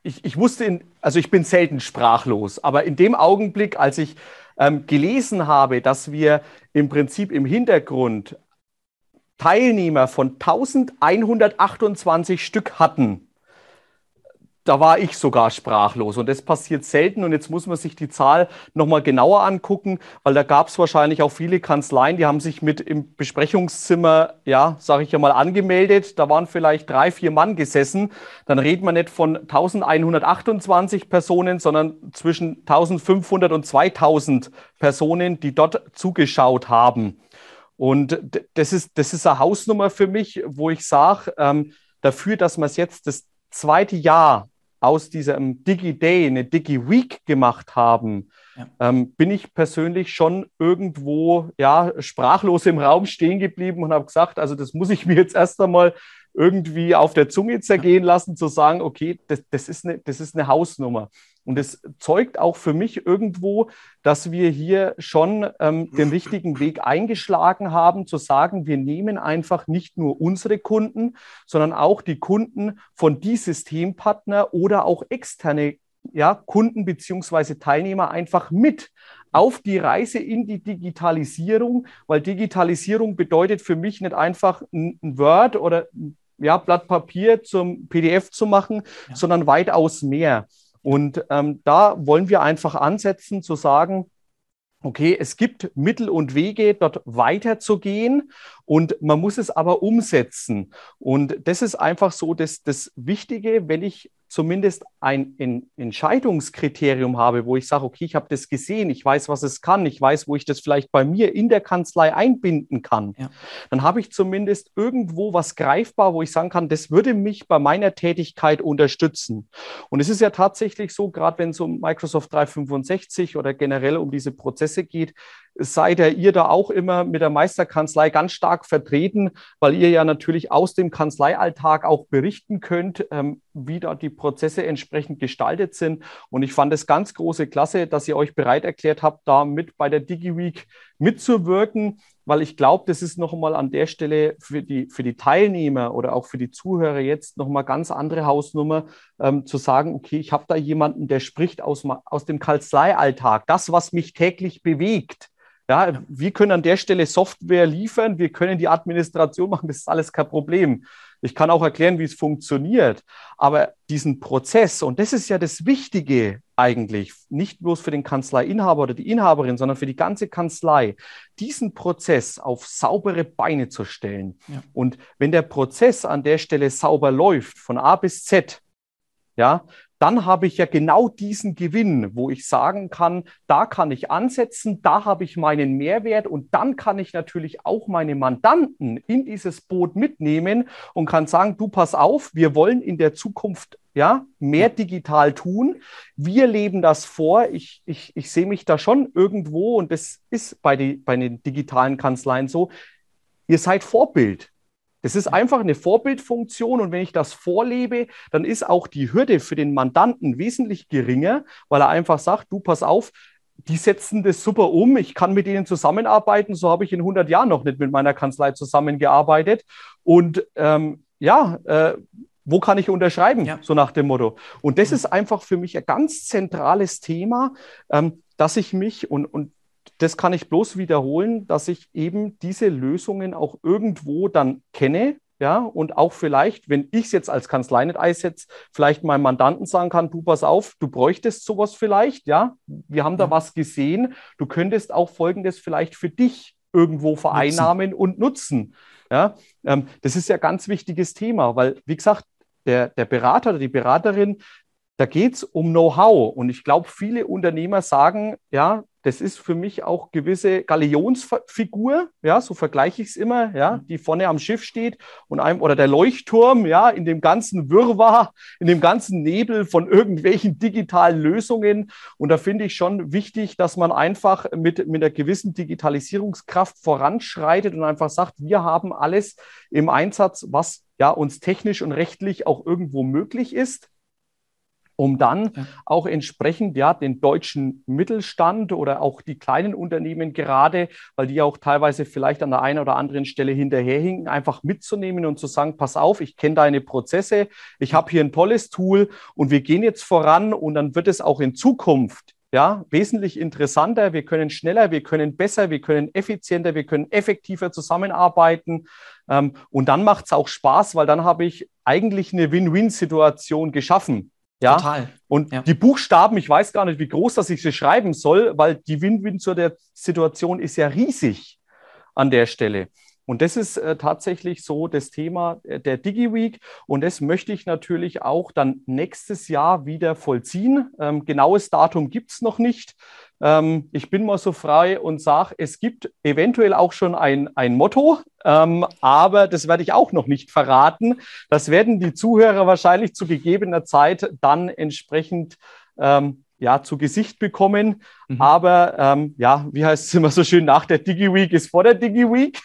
ich, ich musste, in, also ich bin selten sprachlos, aber in dem Augenblick, als ich ähm, gelesen habe, dass wir im Prinzip im Hintergrund Teilnehmer von 1128 Stück hatten, da war ich sogar sprachlos. Und das passiert selten. Und jetzt muss man sich die Zahl nochmal genauer angucken, weil da gab es wahrscheinlich auch viele Kanzleien, die haben sich mit im Besprechungszimmer, ja, sage ich ja mal, angemeldet. Da waren vielleicht drei, vier Mann gesessen. Dann redet man nicht von 1128 Personen, sondern zwischen 1500 und 2000 Personen, die dort zugeschaut haben. Und das ist, das ist eine Hausnummer für mich, wo ich sage, ähm, dafür, dass wir es jetzt das zweite Jahr aus diesem Digi-Day eine Digi-Week gemacht haben, ja. ähm, bin ich persönlich schon irgendwo ja, sprachlos im Raum stehen geblieben und habe gesagt, also das muss ich mir jetzt erst einmal irgendwie auf der Zunge zergehen lassen, zu sagen, okay, das, das, ist, eine, das ist eine Hausnummer. Und es zeugt auch für mich irgendwo, dass wir hier schon ähm, den richtigen Weg eingeschlagen haben, zu sagen, wir nehmen einfach nicht nur unsere Kunden, sondern auch die Kunden von die Systempartner oder auch externe ja, Kunden beziehungsweise Teilnehmer einfach mit auf die Reise in die Digitalisierung, weil Digitalisierung bedeutet für mich nicht einfach ein Word oder ja, Blatt Papier zum PDF zu machen, ja. sondern weitaus mehr. Und ähm, da wollen wir einfach ansetzen zu sagen, okay, es gibt Mittel und Wege, dort weiterzugehen und man muss es aber umsetzen. Und das ist einfach so das, das Wichtige, wenn ich zumindest ein, ein Entscheidungskriterium habe, wo ich sage, okay, ich habe das gesehen, ich weiß, was es kann, ich weiß, wo ich das vielleicht bei mir in der Kanzlei einbinden kann, ja. dann habe ich zumindest irgendwo was greifbar, wo ich sagen kann, das würde mich bei meiner Tätigkeit unterstützen. Und es ist ja tatsächlich so, gerade wenn es um Microsoft 365 oder generell um diese Prozesse geht, seid ihr da auch immer mit der Meisterkanzlei ganz stark vertreten, weil ihr ja natürlich aus dem Kanzleialltag auch berichten könnt, ähm, wie da die Prozesse entsprechend gestaltet sind. Und ich fand es ganz große Klasse, dass ihr euch bereit erklärt habt, da mit bei der DigiWeek mitzuwirken, weil ich glaube, das ist nochmal an der Stelle für die, für die Teilnehmer oder auch für die Zuhörer jetzt nochmal ganz andere Hausnummer, ähm, zu sagen, okay, ich habe da jemanden, der spricht aus, aus dem Kanzleialltag, das, was mich täglich bewegt. Ja, wir können an der Stelle Software liefern, wir können die Administration machen, das ist alles kein Problem. Ich kann auch erklären, wie es funktioniert. Aber diesen Prozess, und das ist ja das Wichtige eigentlich, nicht bloß für den Kanzleiinhaber oder die Inhaberin, sondern für die ganze Kanzlei, diesen Prozess auf saubere Beine zu stellen. Ja. Und wenn der Prozess an der Stelle sauber läuft, von A bis Z, ja, dann habe ich ja genau diesen Gewinn, wo ich sagen kann, da kann ich ansetzen, da habe ich meinen Mehrwert und dann kann ich natürlich auch meine Mandanten in dieses Boot mitnehmen und kann sagen, du pass auf, wir wollen in der Zukunft ja, mehr digital tun. Wir leben das vor. Ich, ich, ich sehe mich da schon irgendwo und das ist bei, die, bei den digitalen Kanzleien so. Ihr seid Vorbild. Das ist einfach eine Vorbildfunktion und wenn ich das vorlebe, dann ist auch die Hürde für den Mandanten wesentlich geringer, weil er einfach sagt, du pass auf, die setzen das super um. Ich kann mit ihnen zusammenarbeiten. So habe ich in 100 Jahren noch nicht mit meiner Kanzlei zusammengearbeitet. Und ähm, ja, äh, wo kann ich unterschreiben? Ja. So nach dem Motto. Und das ist einfach für mich ein ganz zentrales Thema, ähm, dass ich mich und, und das kann ich bloß wiederholen, dass ich eben diese Lösungen auch irgendwo dann kenne, ja, und auch vielleicht, wenn ich es jetzt als Kanzlei nicht einsetze, vielleicht meinem Mandanten sagen kann, du pass auf, du bräuchtest sowas vielleicht, ja, wir haben da ja. was gesehen, du könntest auch Folgendes vielleicht für dich irgendwo vereinnahmen nutzen. und nutzen. Ja, ähm, das ist ja ein ganz wichtiges Thema, weil, wie gesagt, der, der Berater oder die Beraterin, da geht es um Know-how. Und ich glaube, viele Unternehmer sagen, ja, das ist für mich auch gewisse Galionsfigur, ja, so vergleiche ich es immer, ja, die vorne am Schiff steht und einem, oder der Leuchtturm, ja, in dem ganzen Wirrwarr, in dem ganzen Nebel von irgendwelchen digitalen Lösungen. Und da finde ich schon wichtig, dass man einfach mit, mit einer gewissen Digitalisierungskraft voranschreitet und einfach sagt, wir haben alles im Einsatz, was ja uns technisch und rechtlich auch irgendwo möglich ist um dann ja. auch entsprechend ja den deutschen Mittelstand oder auch die kleinen Unternehmen gerade, weil die auch teilweise vielleicht an der einen oder anderen Stelle hinterherhinken, einfach mitzunehmen und zu sagen, pass auf, ich kenne deine Prozesse, ich habe hier ein tolles Tool und wir gehen jetzt voran und dann wird es auch in Zukunft ja, wesentlich interessanter, wir können schneller, wir können besser, wir können effizienter, wir können effektiver zusammenarbeiten. Ähm, und dann macht es auch Spaß, weil dann habe ich eigentlich eine Win-Win-Situation geschaffen. Ja, Total. Und ja. die Buchstaben, ich weiß gar nicht, wie groß das ich sie schreiben soll, weil die Win-Win zur der Situation ist ja riesig an der Stelle. Und das ist äh, tatsächlich so das Thema äh, der DigiWeek. Und das möchte ich natürlich auch dann nächstes Jahr wieder vollziehen. Ähm, genaues Datum gibt es noch nicht. Ähm, ich bin mal so frei und sage, es gibt eventuell auch schon ein, ein Motto, ähm, aber das werde ich auch noch nicht verraten. Das werden die Zuhörer wahrscheinlich zu gegebener Zeit dann entsprechend ähm, ja, zu Gesicht bekommen. Mhm. Aber ähm, ja, wie heißt es immer so schön, nach der DigiWeek ist vor der DigiWeek.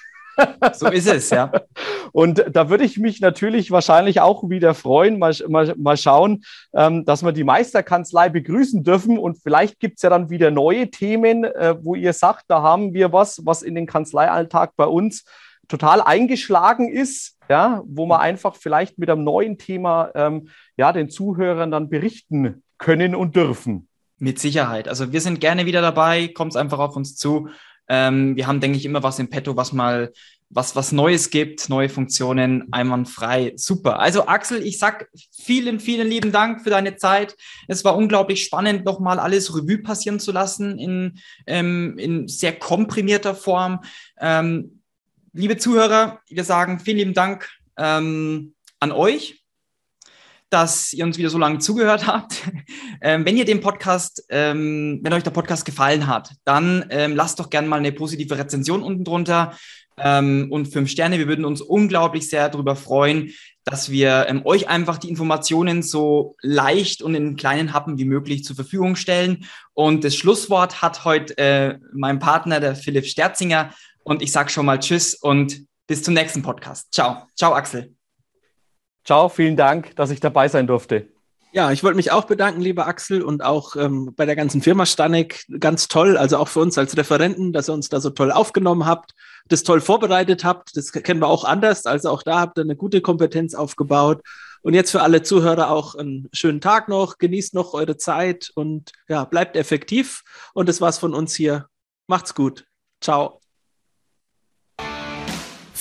So ist es, ja.
Und da würde ich mich natürlich wahrscheinlich auch wieder freuen, mal, mal, mal schauen, ähm, dass wir die Meisterkanzlei begrüßen dürfen. Und vielleicht gibt es ja dann wieder neue Themen, äh, wo ihr sagt, da haben wir was, was in den Kanzleialltag bei uns total eingeschlagen ist, ja, wo wir einfach vielleicht mit einem neuen Thema ähm, ja, den Zuhörern dann berichten können und dürfen.
Mit Sicherheit. Also wir sind gerne wieder dabei, kommt einfach auf uns zu. Ähm, wir haben, denke ich, immer was im Petto, was mal was, was Neues gibt, neue Funktionen, einwandfrei. Super. Also Axel, ich sag vielen, vielen lieben Dank für deine Zeit. Es war unglaublich spannend, nochmal alles Revue passieren zu lassen in, ähm, in sehr komprimierter Form. Ähm, liebe Zuhörer, wir sagen vielen lieben Dank ähm, an euch dass ihr uns wieder so lange zugehört habt. Ähm, wenn ihr den Podcast, ähm, wenn euch der Podcast gefallen hat, dann ähm, lasst doch gerne mal eine positive Rezension unten drunter ähm, und fünf Sterne. Wir würden uns unglaublich sehr darüber freuen, dass wir ähm, euch einfach die Informationen so leicht und in kleinen Happen wie möglich zur Verfügung stellen. Und das Schlusswort hat heute äh, mein Partner, der Philipp Sterzinger. Und ich sage schon mal Tschüss und bis zum nächsten Podcast. Ciao. Ciao, Axel.
Ciao, vielen Dank, dass ich dabei sein durfte.
Ja, ich wollte mich auch bedanken, lieber Axel, und auch ähm, bei der ganzen Firma Stanek. Ganz toll, also auch für uns als Referenten, dass ihr uns da so toll aufgenommen habt, das toll vorbereitet habt. Das kennen wir auch anders. Also auch da habt ihr eine gute Kompetenz aufgebaut. Und jetzt für alle Zuhörer auch einen schönen Tag noch. Genießt noch eure Zeit und ja, bleibt effektiv. Und das war's von uns hier. Macht's gut. Ciao.